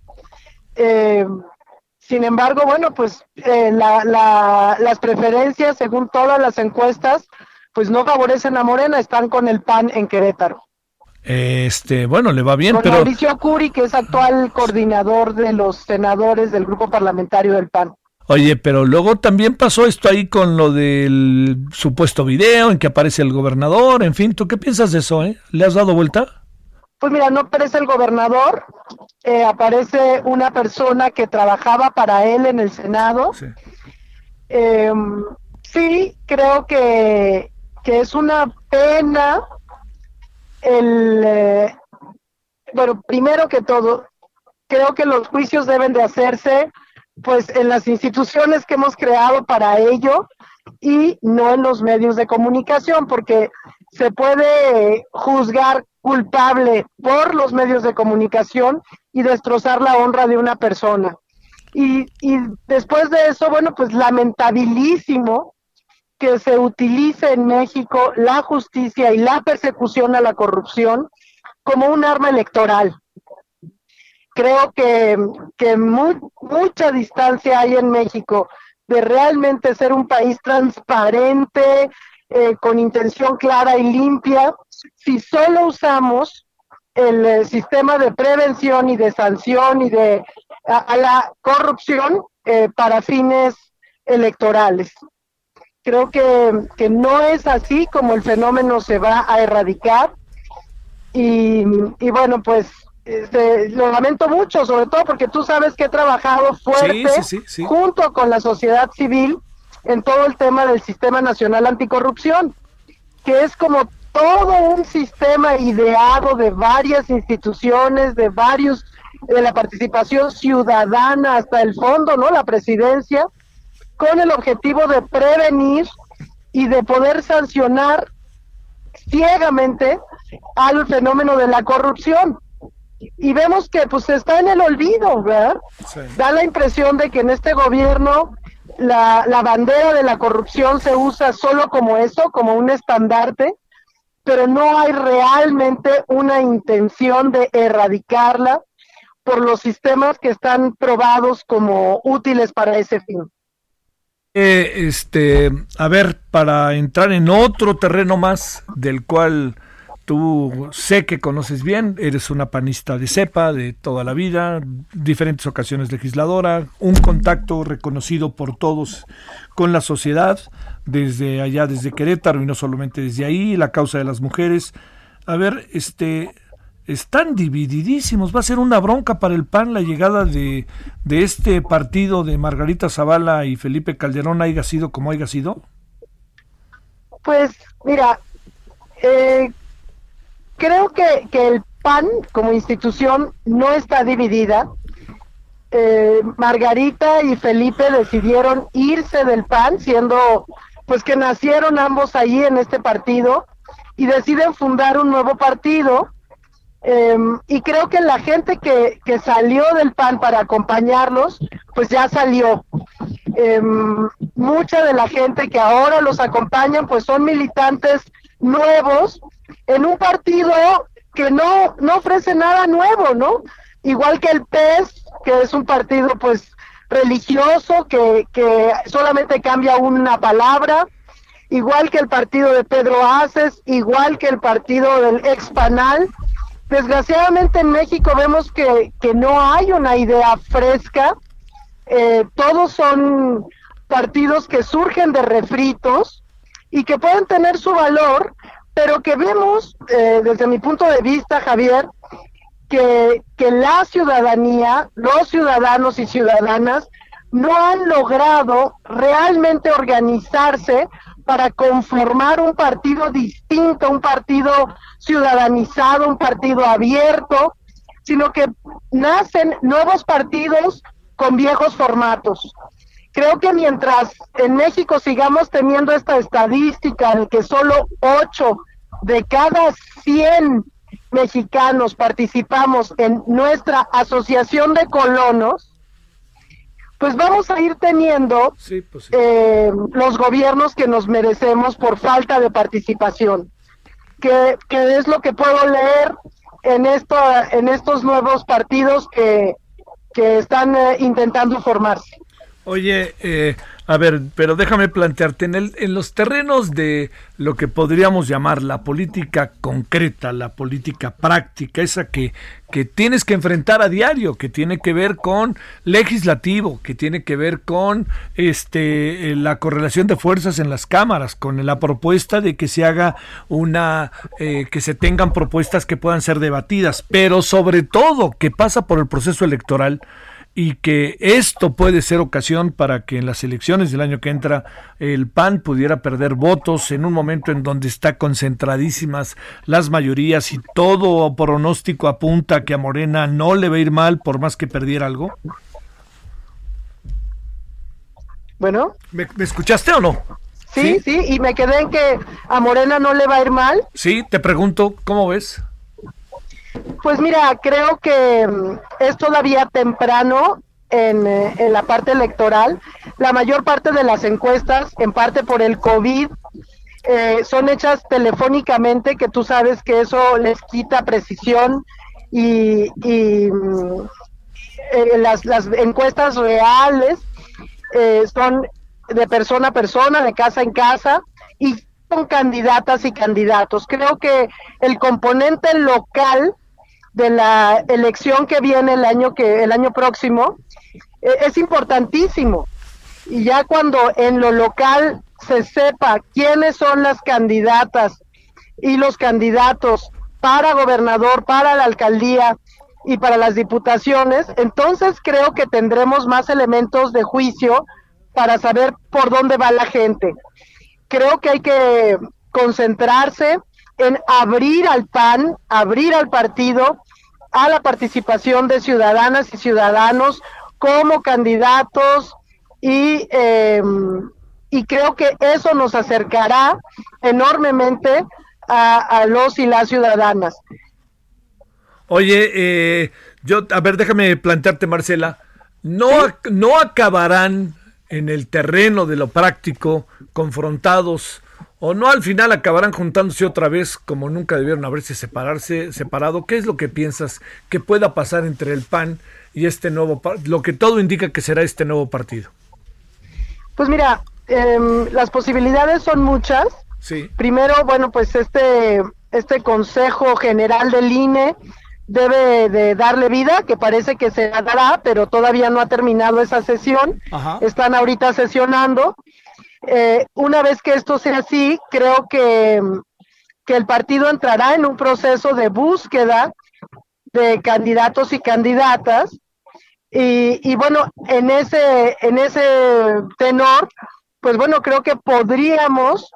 I: Eh, sin embargo, bueno, pues eh, las preferencias, según todas las encuestas, pues no favorecen a Morena, están con el PAN en Querétaro.
A: Este, bueno, le va bien,
I: con
A: pero
I: Mauricio Curi, que es actual coordinador de los senadores del grupo parlamentario del PAN.
A: Oye, pero luego también pasó esto ahí con lo del supuesto video en que aparece el gobernador, en fin, ¿tú qué piensas de eso, eh? ¿Le has dado vuelta?
I: Pues mira, no aparece el gobernador, eh, aparece una persona que trabajaba para él en el Senado. Sí, em, sí creo que, que, es una pena el... Eh, bueno, primero que todo, creo que los juicios deben de hacerse pues en las instituciones que hemos creado para ello y no en los medios de comunicación, porque se puede juzgar culpable por los medios de comunicación y destrozar la honra de una persona. Y, y después de eso, bueno, pues lamentabilísimo que se utilice en México la justicia y la persecución a la corrupción como un arma electoral creo que, que mucha distancia hay en México de realmente ser un país transparente, eh, con intención clara y limpia, si solo usamos el, sistema de prevención y de sanción y de a, la corrupción eh, para fines electorales. Creo que, que no es así como el fenómeno se va a erradicar. Y, y bueno, pues este, lo lamento mucho, sobre todo porque tú sabes que he trabajado fuerte junto con la sociedad civil en todo el tema del Sistema Nacional Anticorrupción, que es como todo un sistema ideado de varias instituciones, de varios, de la participación ciudadana hasta el fondo, ¿no? La presidencia, con el objetivo de prevenir y de poder sancionar ciegamente al fenómeno de la corrupción y vemos que pues está en el olvido, ¿verdad? Da la impresión de que en este gobierno la, la bandera de la corrupción se usa solo como eso, como un estandarte, pero no hay realmente una intención de erradicarla por los sistemas que están probados como útiles para ese fin.
A: Eh, este, a ver, para entrar en otro terreno más del cual Tú sé que conoces bien, eres una panista de cepa de toda la vida, diferentes ocasiones legisladora, un contacto reconocido por todos con la sociedad, desde allá, desde Querétaro y no solamente desde ahí, la causa de las mujeres. A ver, este, están divididísimos. Va a ser una bronca para el PAN la llegada de, de este partido de Margarita Zavala y Felipe Calderón, haya sido como haya sido.
I: Pues mira, eh, creo que, que el PAN como institución no está dividida. Eh, Margarita y Felipe decidieron irse del PAN, siendo pues que nacieron ambos allí en este partido y deciden fundar un nuevo partido. Em, y creo que la gente que, que, salió del PAN para acompañarlos, pues ya salió. Em, mucha de la gente que ahora los acompañan, pues son militantes nuevos en un partido que no, no ofrece nada nuevo, ¿no? Igual que el PES, que es un partido pues religioso, que, que solamente cambia una palabra, igual que el partido de Pedro Aces, igual que el partido del expanal. Desgraciadamente en México vemos que, que no hay una idea fresca, eh, todos son partidos que surgen de refritos y que pueden tener su valor, pero que vemos, eh, desde mi punto de vista, Javier, que, que la ciudadanía, los ciudadanos y ciudadanas, no han logrado realmente organizarse para conformar un partido distinto, un partido ciudadanizado, un partido abierto, sino que nacen nuevos partidos con viejos formatos. Creo que mientras en México sigamos teniendo esta estadística de que solo 8 de cada 100 mexicanos participamos en nuestra asociación de colonos, pues vamos a ir teniendo pues eh, los gobiernos que nos merecemos por falta de participación. Que, es lo que puedo leer en, esto, en estos nuevos partidos que, que están eh, intentando formarse.
A: Oye, eh, a ver, pero déjame plantearte, en, el, en los terrenos de lo que podríamos llamar la política concreta, la política práctica, esa que, que tienes que enfrentar a diario, que tiene que ver con legislativo, que tiene que ver con este eh, la correlación de fuerzas en las cámaras, con la propuesta de que se haga una, eh, que se tengan propuestas que puedan ser debatidas, pero sobre todo que pasa por el proceso electoral y que esto puede ser ocasión para que en las elecciones del año que entra el PAN pudiera perder votos en un momento en donde está concentradísimas las mayorías y todo pronóstico apunta que a Morena no le va a ir mal por más que perdiera algo?
I: Bueno.
A: ¿Me, escuchaste o no?
I: Sí, sí, y me quedé en que a Morena no le va a ir mal.
A: Sí, te pregunto, ¿cómo ves?
I: Pues mira, creo que mm, es todavía temprano en, eh, en, la parte electoral. La mayor parte de las encuestas, en parte por el COVID, eh, son hechas telefónicamente, que tú sabes que eso les quita precisión y, mm, eh, las, las, encuestas reales son de persona a persona, de casa en casa y con candidatas y candidatos. Creo que el componente local de la elección que viene el año que el año próximo eh, es importantísimo y ya cuando en lo local se sepa quiénes son las candidatas y los candidatos para gobernador, para la alcaldía y para las diputaciones, entonces creo que tendremos más elementos de juicio para saber por dónde va la gente. Creo que hay que concentrarse en abrir al PAN, abrir al partido a la participación de ciudadanas y ciudadanos como candidatos y, em, y creo que eso nos acercará enormemente a, los y las ciudadanas.
A: Oye, eh, yo, a ver, déjame plantearte, Marcela, no, no acabarán en el terreno de lo práctico confrontados o no al final acabarán juntándose otra vez como nunca debieron haberse separarse, separado. ¿Qué es lo que piensas que pueda pasar entre el PAN y este nuevo, lo que todo indica que será este nuevo partido?
I: Pues mira, em, las posibilidades son muchas.
A: Sí.
I: Primero, bueno, pues este, este Consejo General del INE debe de darle vida, que parece que se dará, pero todavía no ha terminado esa sesión. Están ahorita sesionando. Eh, una vez que esto sea así, creo que, que el partido entrará en un proceso de búsqueda de candidatos y candidatas. Y, y bueno, en ese, en ese tenor, pues bueno, creo que podríamos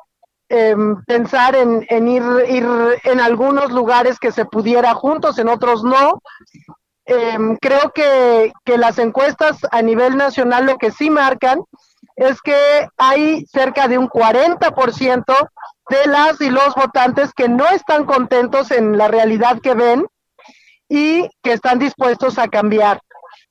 I: em, pensar en, en ir, ir, en algunos lugares que se pudiera juntos, en otros no. Em, creo que, que las encuestas a nivel nacional lo que sí marcan es que hay cerca de un 40% de las y los votantes que no están contentos en la realidad que ven y que están dispuestos a cambiar.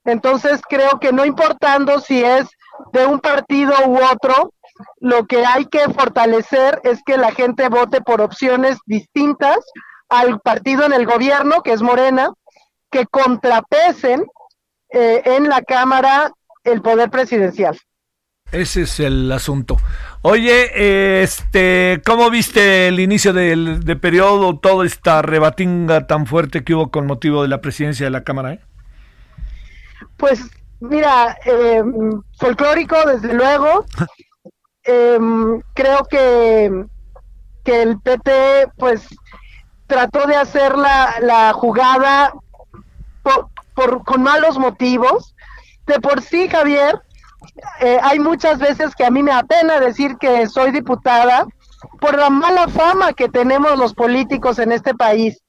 I: Entonces creo que no importando si es de un partido u otro, lo que hay que fortalecer es que la gente vote por opciones distintas al partido en el gobierno, que es Morena, que contrapesen eh, en la Cámara el poder presidencial.
A: Ese es el asunto. Oye, este, ¿cómo viste el inicio del de periodo, toda esta rebatinga tan fuerte que hubo con motivo de la presidencia de la Cámara? Eh?
I: Pues mira, eh, folclórico, desde luego. Em, creo que, que el PT, pues, trató de hacer la, la jugada por, con malos motivos. De por sí, Javier, eh, hay muchas veces que a mí me apena decir que soy diputada por la mala fama que tenemos los políticos en este país.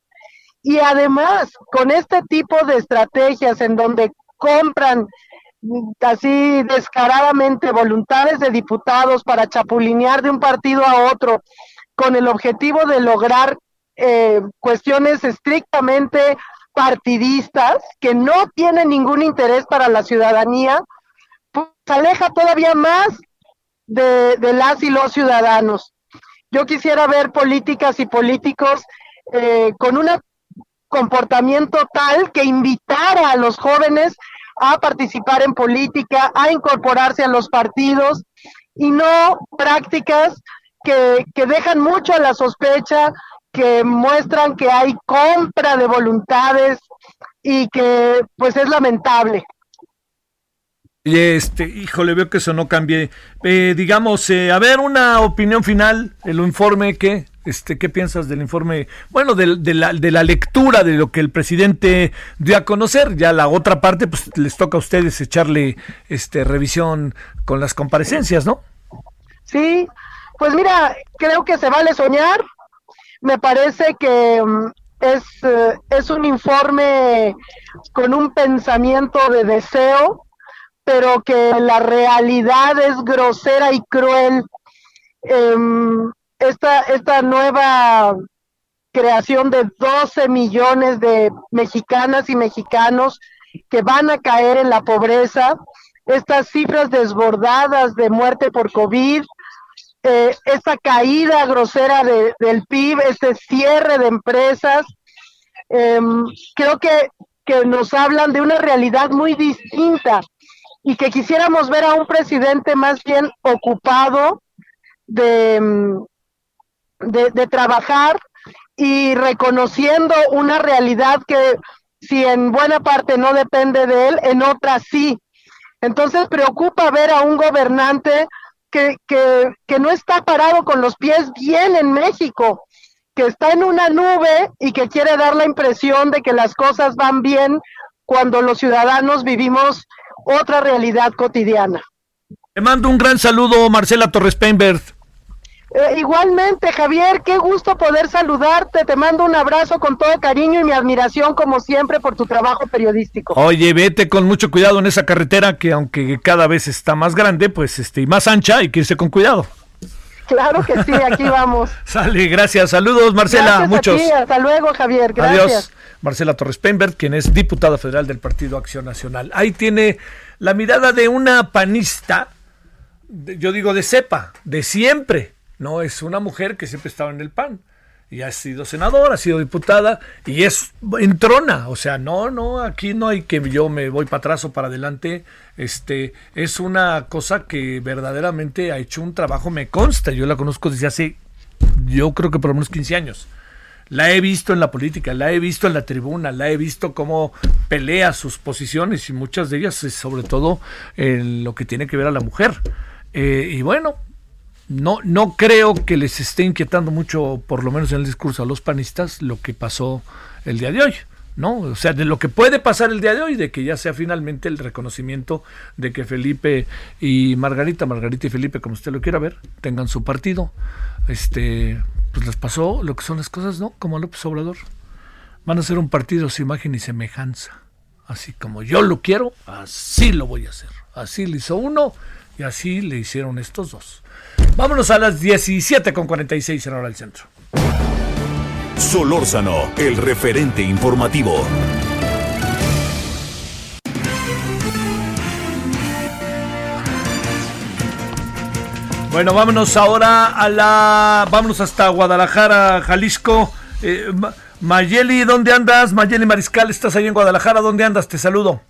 I: Y además, con este tipo de estrategias en donde compran así descaradamente voluntades de diputados para chapulinear de un partido a otro, con el objetivo de lograr eh, cuestiones estrictamente partidistas que no tienen ningún interés para la ciudadanía, aleja todavía más de, las y los ciudadanos. Yo quisiera ver políticas y políticos eh, con un comportamiento tal que invitara a los jóvenes a participar en política, a incorporarse a los partidos y no prácticas que, que dejan mucho a la sospecha, que muestran que hay compra de voluntades y que pues es lamentable.
A: Este, híjole, veo que eso no cambie. Eh, digamos, eh, a ver, una opinión final, el informe que, este, ¿qué piensas del informe? Bueno, de, la, de la lectura de lo que el presidente dio a conocer. Ya la otra parte, pues les toca a ustedes echarle este revisión con las comparecencias, ¿no?
I: Sí, pues mira, creo que se vale soñar. Me parece que mm, es, eh, es un informe con un pensamiento de deseo pero que la realidad es grosera y cruel. Em, esta, esta nueva creación de 12 millones de mexicanas y mexicanos que van a caer en la pobreza, estas cifras desbordadas de muerte por COVID, eh, esta caída grosera del PIB, este cierre de empresas, em, creo que, que nos hablan de una realidad muy distinta y que quisiéramos ver a un presidente más bien ocupado de, mm, de, trabajar y reconociendo una realidad que si en buena parte no depende de él, en otra sí. Entonces preocupa ver a un gobernante que, que, que no está parado con los pies bien en México, que está en una nube y que quiere dar la impresión de que las cosas van bien cuando los ciudadanos vivimos otra realidad cotidiana.
A: Te mando un gran saludo, Marcela Torres Peinbert.
I: Eh, igualmente, Javier, qué gusto poder saludarte. Te mando un abrazo con todo cariño y mi admiración, como siempre, por tu trabajo periodístico.
A: Oye, vete con mucho cuidado en esa carretera que, aunque cada vez está más grande, pues este, y más ancha, hay que irse con cuidado.
I: Claro que sí, aquí vamos. *laughs*
A: Sale, gracias. Saludos, Marcela. muchos.
I: Hasta luego, Javier. Gracias. Adiós.
A: Marcela Torres Pemberg, quien es diputada federal del Partido Acción Nacional. Ahí tiene la mirada de una panista, yo digo de cepa, de siempre. No es una mujer que siempre estaba en el PAN y ha sido senadora, ha sido diputada y es en trona, o sea, no, no, aquí no hay que yo me voy para atrás o para adelante, este, es una cosa que verdaderamente ha hecho un trabajo, me consta, yo la conozco desde hace, yo creo que por lo menos 15 años. La he visto en la política, la he visto en la tribuna, la he visto cómo pelea sus posiciones y muchas de ellas, sobre todo en lo que tiene que ver a la mujer. Eh, y bueno, no, no creo que les esté inquietando mucho, por lo menos en el discurso a los panistas, lo que pasó el día de hoy. ¿no? O sea, de lo que puede pasar el día de hoy, de que ya sea finalmente el reconocimiento de que Felipe y Margarita, Margarita y Felipe, como usted lo quiera ver, tengan su partido. Este, pues les pasó lo que son las cosas, ¿no? Como López Obrador. Van a ser un partido sin imagen y semejanza. Así como yo lo quiero, así lo voy a hacer. Así le hizo uno y así le hicieron estos dos. Vámonos a las 17 con 46 en hora del centro.
B: Solórzano, el referente informativo.
A: Bueno, vámonos ahora a la. Vámonos hasta Guadalajara, Jalisco. Eh, Mayeli, ¿dónde andas? Mayeli Mariscal, estás ahí en Guadalajara, ¿dónde andas? Te saludo.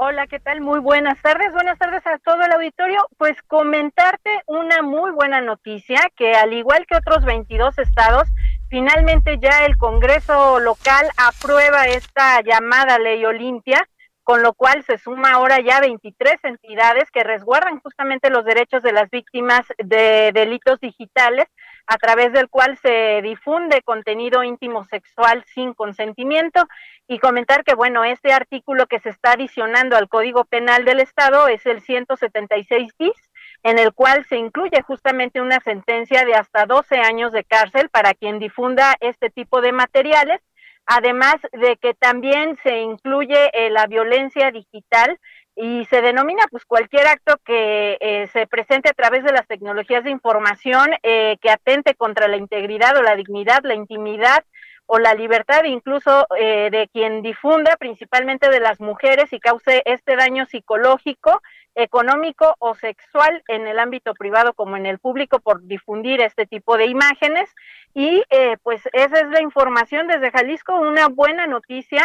J: Hola, ¿qué tal? Muy buenas tardes. Buenas tardes a todo el auditorio. Pues comentarte una muy buena noticia, que al igual que otros 22 estados, finalmente ya el Congreso local aprueba esta llamada ley Olimpia, con lo cual se suma ahora ya 23 entidades que resguardan justamente los derechos de las víctimas de delitos digitales a través del cual se difunde contenido íntimo sexual sin consentimiento y comentar que, bueno, este artículo que se está adicionando al Código Penal del Estado es el 176 bis, en el cual se incluye justamente una sentencia de hasta 12 años de cárcel para quien difunda este tipo de materiales, además de que también se incluye eh, la violencia digital y se denomina pues cualquier acto que eh, se presente a través de las tecnologías de información eh, que atente contra la integridad o la dignidad, la intimidad o la libertad incluso eh, de quien difunda, principalmente de las mujeres, y cause este daño psicológico, económico o sexual en el ámbito privado como en el público por difundir este tipo de imágenes. Y pues esa es la información desde Jalisco, una buena noticia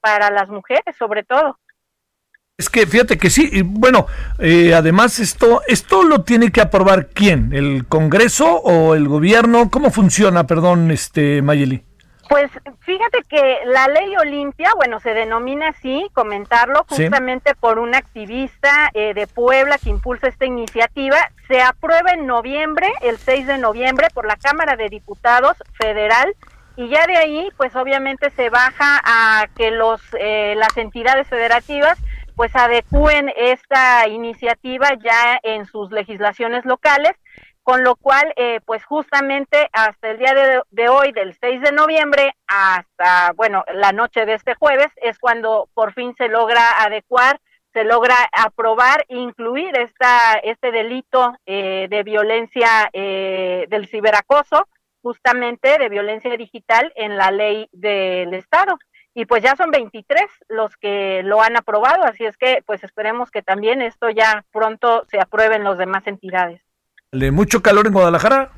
J: para las mujeres sobre todo.
A: Es que fíjate que sí, y bueno, eh, además esto, esto lo tiene que aprobar quién, el Congreso o el gobierno, ¿cómo funciona, perdón, este Mayeli?
J: Pues fíjate que la ley Olimpia, bueno, se denomina así, comentarlo, justamente por un activista eh, de Puebla que impulsa esta iniciativa, se aprueba en noviembre, el 6 de noviembre, por la Cámara de Diputados Federal, y ya de ahí, pues obviamente se baja a que los eh, las entidades federativas pues adecúen esta iniciativa ya en sus legislaciones locales con lo cual, eh, pues justamente hasta el día de, hoy, del 6 de noviembre, hasta, bueno, la noche de este jueves, es cuando por fin se logra adecuar, se logra aprobar, incluir esta, este delito eh, de violencia eh, del ciberacoso, justamente de violencia digital en la ley del Estado. Y pues ya son 23 los que lo han aprobado, así es que pues esperemos que también esto ya pronto se apruebe en las demás entidades.
A: ¿Mucho calor en Guadalajara?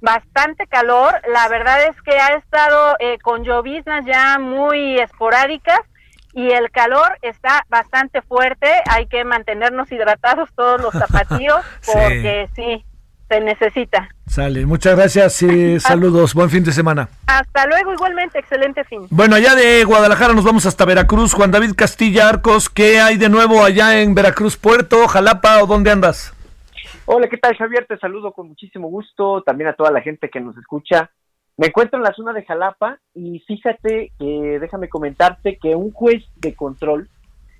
J: Bastante calor, la verdad es que ha estado eh, con lloviznas ya muy esporádicas y el calor está bastante fuerte, hay que mantenernos hidratados todos los *laughs* zapatillos porque sí. Se necesita.
A: Sale, muchas gracias y *laughs* saludos, buen fin de semana.
J: Hasta luego, igualmente, excelente fin.
A: Bueno, allá de Guadalajara nos vamos hasta Veracruz. Juan David Castilla Arcos, ¿qué hay de nuevo allá en Veracruz, Puerto, Jalapa o dónde andas?
K: Hola, ¿qué tal Javier? Te saludo con muchísimo gusto, también a toda la gente que nos escucha. Me encuentro en la zona de Jalapa y fíjate que déjame comentarte que un juez de control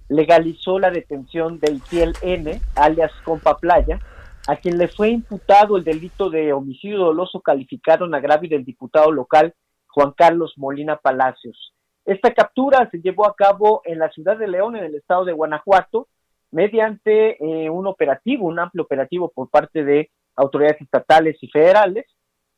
K: legalizó la detención de Itiel N, alias Compa Playa, a quien le fue imputado el delito de homicidio doloso calificado en agravio del diputado local Juan Carlos Molina Palacios. Esta captura se llevó a cabo en la ciudad de León, en el estado de Guanajuato, mediante eh, un operativo, un amplio operativo por parte de autoridades estatales y federales.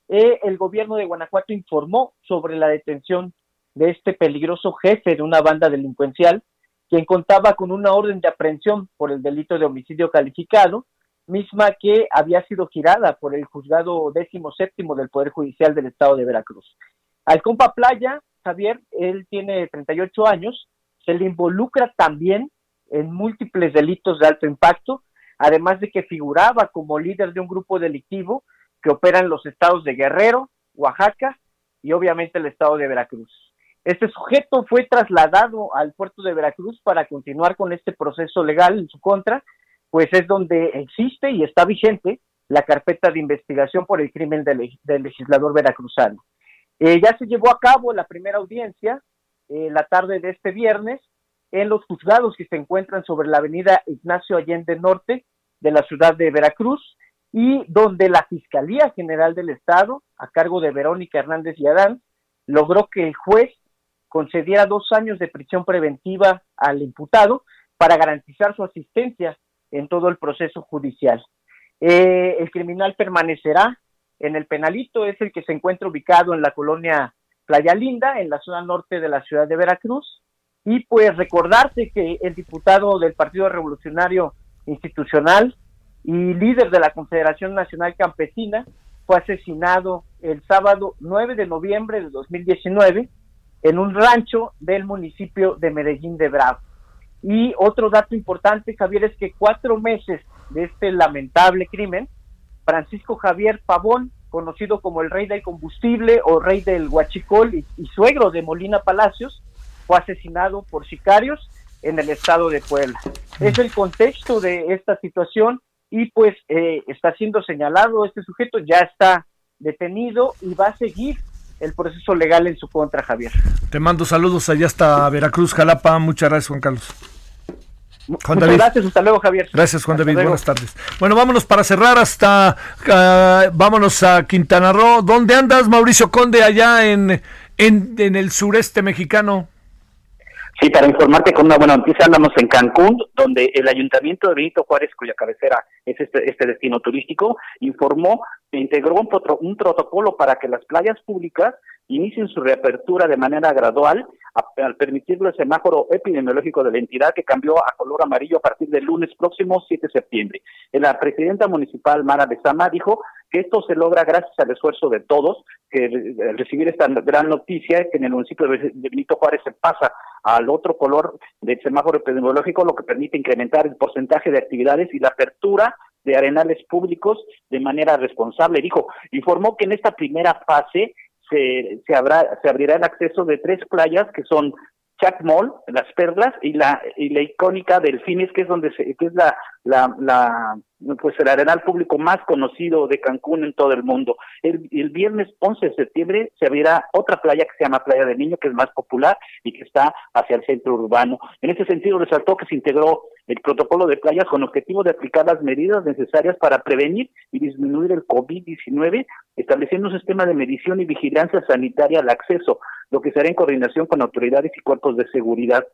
K: Eh, el gobierno de Guanajuato informó sobre la detención de este peligroso jefe de una banda delincuencial, quien contaba con una orden de aprehensión por el delito de homicidio calificado, misma que había sido girada por el juzgado décimo séptimo del Poder Judicial del Estado de Veracruz. Al compa Playa, Javier, él tiene 38 años, se le involucra también en múltiples delitos de alto impacto, además de que figuraba como líder de un grupo delictivo que opera en los estados de Guerrero, Oaxaca y obviamente el estado de Veracruz. Este sujeto fue trasladado al puerto de Veracruz para continuar con este proceso legal en su contra, pues es donde existe y está vigente la carpeta de investigación por el crimen del, legislador veracruzano. Eh, ya se llevó a cabo la primera audiencia eh, la tarde de este viernes en los juzgados que se encuentran sobre la avenida Ignacio Allende Norte de la ciudad de Veracruz y donde la Fiscalía General del Estado, a cargo de Verónica Hernández y Adán, logró que el juez concediera dos años de prisión preventiva al imputado para garantizar su asistencia en todo el proceso judicial. Eh, el criminal permanecerá en el penalito, es el que se encuentra ubicado en la colonia Playa Linda, en la zona norte de la ciudad de Veracruz, y pues recordarte que el diputado del Partido Revolucionario Institucional y líder de la Confederación Nacional Campesina fue asesinado el sábado 9 de noviembre de 2019 en un rancho del municipio de Medellín de Bravo. Y otro dato importante, Javier, es que cuatro meses de este lamentable crimen, Francisco Javier Pavón, conocido como el rey del combustible o rey del huachicol y, suegro de Molina Palacios, fue asesinado por sicarios en el estado de Puebla. Es el contexto de esta situación y pues eh, está siendo señalado este sujeto, ya está detenido y va a seguir el proceso legal en su contra, Javier.
A: Te mando saludos allá hasta Veracruz, Jalapa. Muchas gracias, Juan Carlos.
K: Juan Muchas gracias, hasta luego, Javier.
A: Gracias, Juan David. Buenas tardes. Bueno, vámonos para cerrar hasta, ah, vámonos a Quintana Roo. ¿Dónde andas, Mauricio Conde, allá en, en, en el sureste mexicano?
L: Sí, para informarte con una buena noticia, andamos en Cancún, donde el Ayuntamiento de Benito Juárez, cuya cabecera es este, este destino turístico, informó que integró un, un protocolo para que las playas públicas inicien su reapertura de manera gradual al permitirlo el semáforo epidemiológico de la entidad que cambió a color amarillo a partir del lunes próximo 7 de septiembre. La presidenta municipal Mara Besama dijo esto se logra gracias al esfuerzo de todos, que recibir esta gran noticia, que en el municipio de Benito Juárez se pasa al otro color del semáforo epidemiológico, lo que permite incrementar el porcentaje de actividades y la apertura de arenales públicos de manera responsable. Dijo, informó que en esta primera fase se, se, habrá, se abrirá el acceso de tres playas que son Chac Mall, Las Perlas y la y la icónica Delfines, que es donde se, que es la pues el arenal público más conocido de Cancún en todo el mundo. El, el, viernes 11 de septiembre se abrirá otra playa que se llama Playa del Niño, que es más popular y que está hacia el centro urbano. En ese sentido, resaltó que se integró el protocolo de playas con objetivo de aplicar las medidas necesarias para prevenir y disminuir el COVID-19, estableciendo un sistema de medición y vigilancia sanitaria al acceso, lo que será en coordinación con autoridades y cuerpos de seguridad.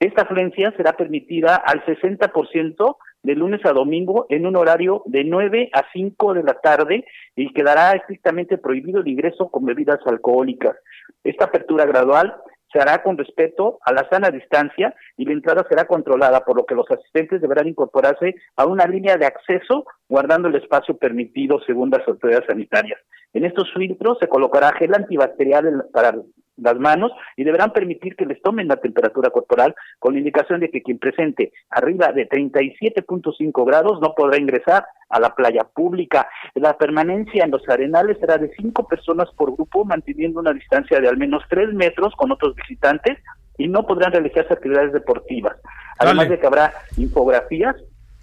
L: Esta afluencia será permitida al 60% de lunes a domingo en un horario de 9 a 5 de la tarde y quedará estrictamente prohibido el ingreso con bebidas alcohólicas. Esta apertura gradual se hará con respeto a la sana distancia y la entrada será controlada, por lo que los asistentes deberán incorporarse a una línea de acceso guardando el espacio permitido según las autoridades sanitarias. En estos filtros se colocará gel antibacterial para las manos y deberán permitir que les tomen la temperatura corporal con la indicación de que quien presente arriba de 37.5 grados no podrá ingresar a la playa pública. La permanencia en los arenales será de cinco personas por grupo, manteniendo una distancia de al menos tres metros con otros visitantes y no podrán realizarse actividades deportivas. Además de que habrá infografías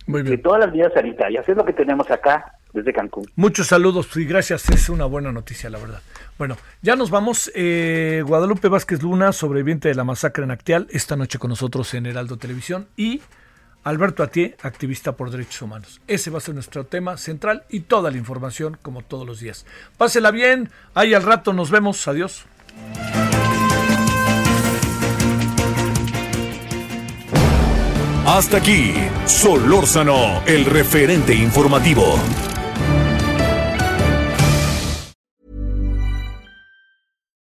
L: de todas las medidas sanitarias. Es lo que tenemos acá desde Cancún.
A: Muchos saludos y gracias. Es una buena noticia, la verdad. Bueno, ya nos vamos. Eh, Guadalupe Vázquez Luna, sobreviviente de la masacre en Actial, esta noche con nosotros en Heraldo Televisión. Y Alberto Atié, activista por derechos humanos. Ese va a ser nuestro tema central y toda la información, como todos los días. Pásela bien. Ahí al rato nos vemos. Adiós.
B: Hasta aquí, Solórzano, el referente informativo.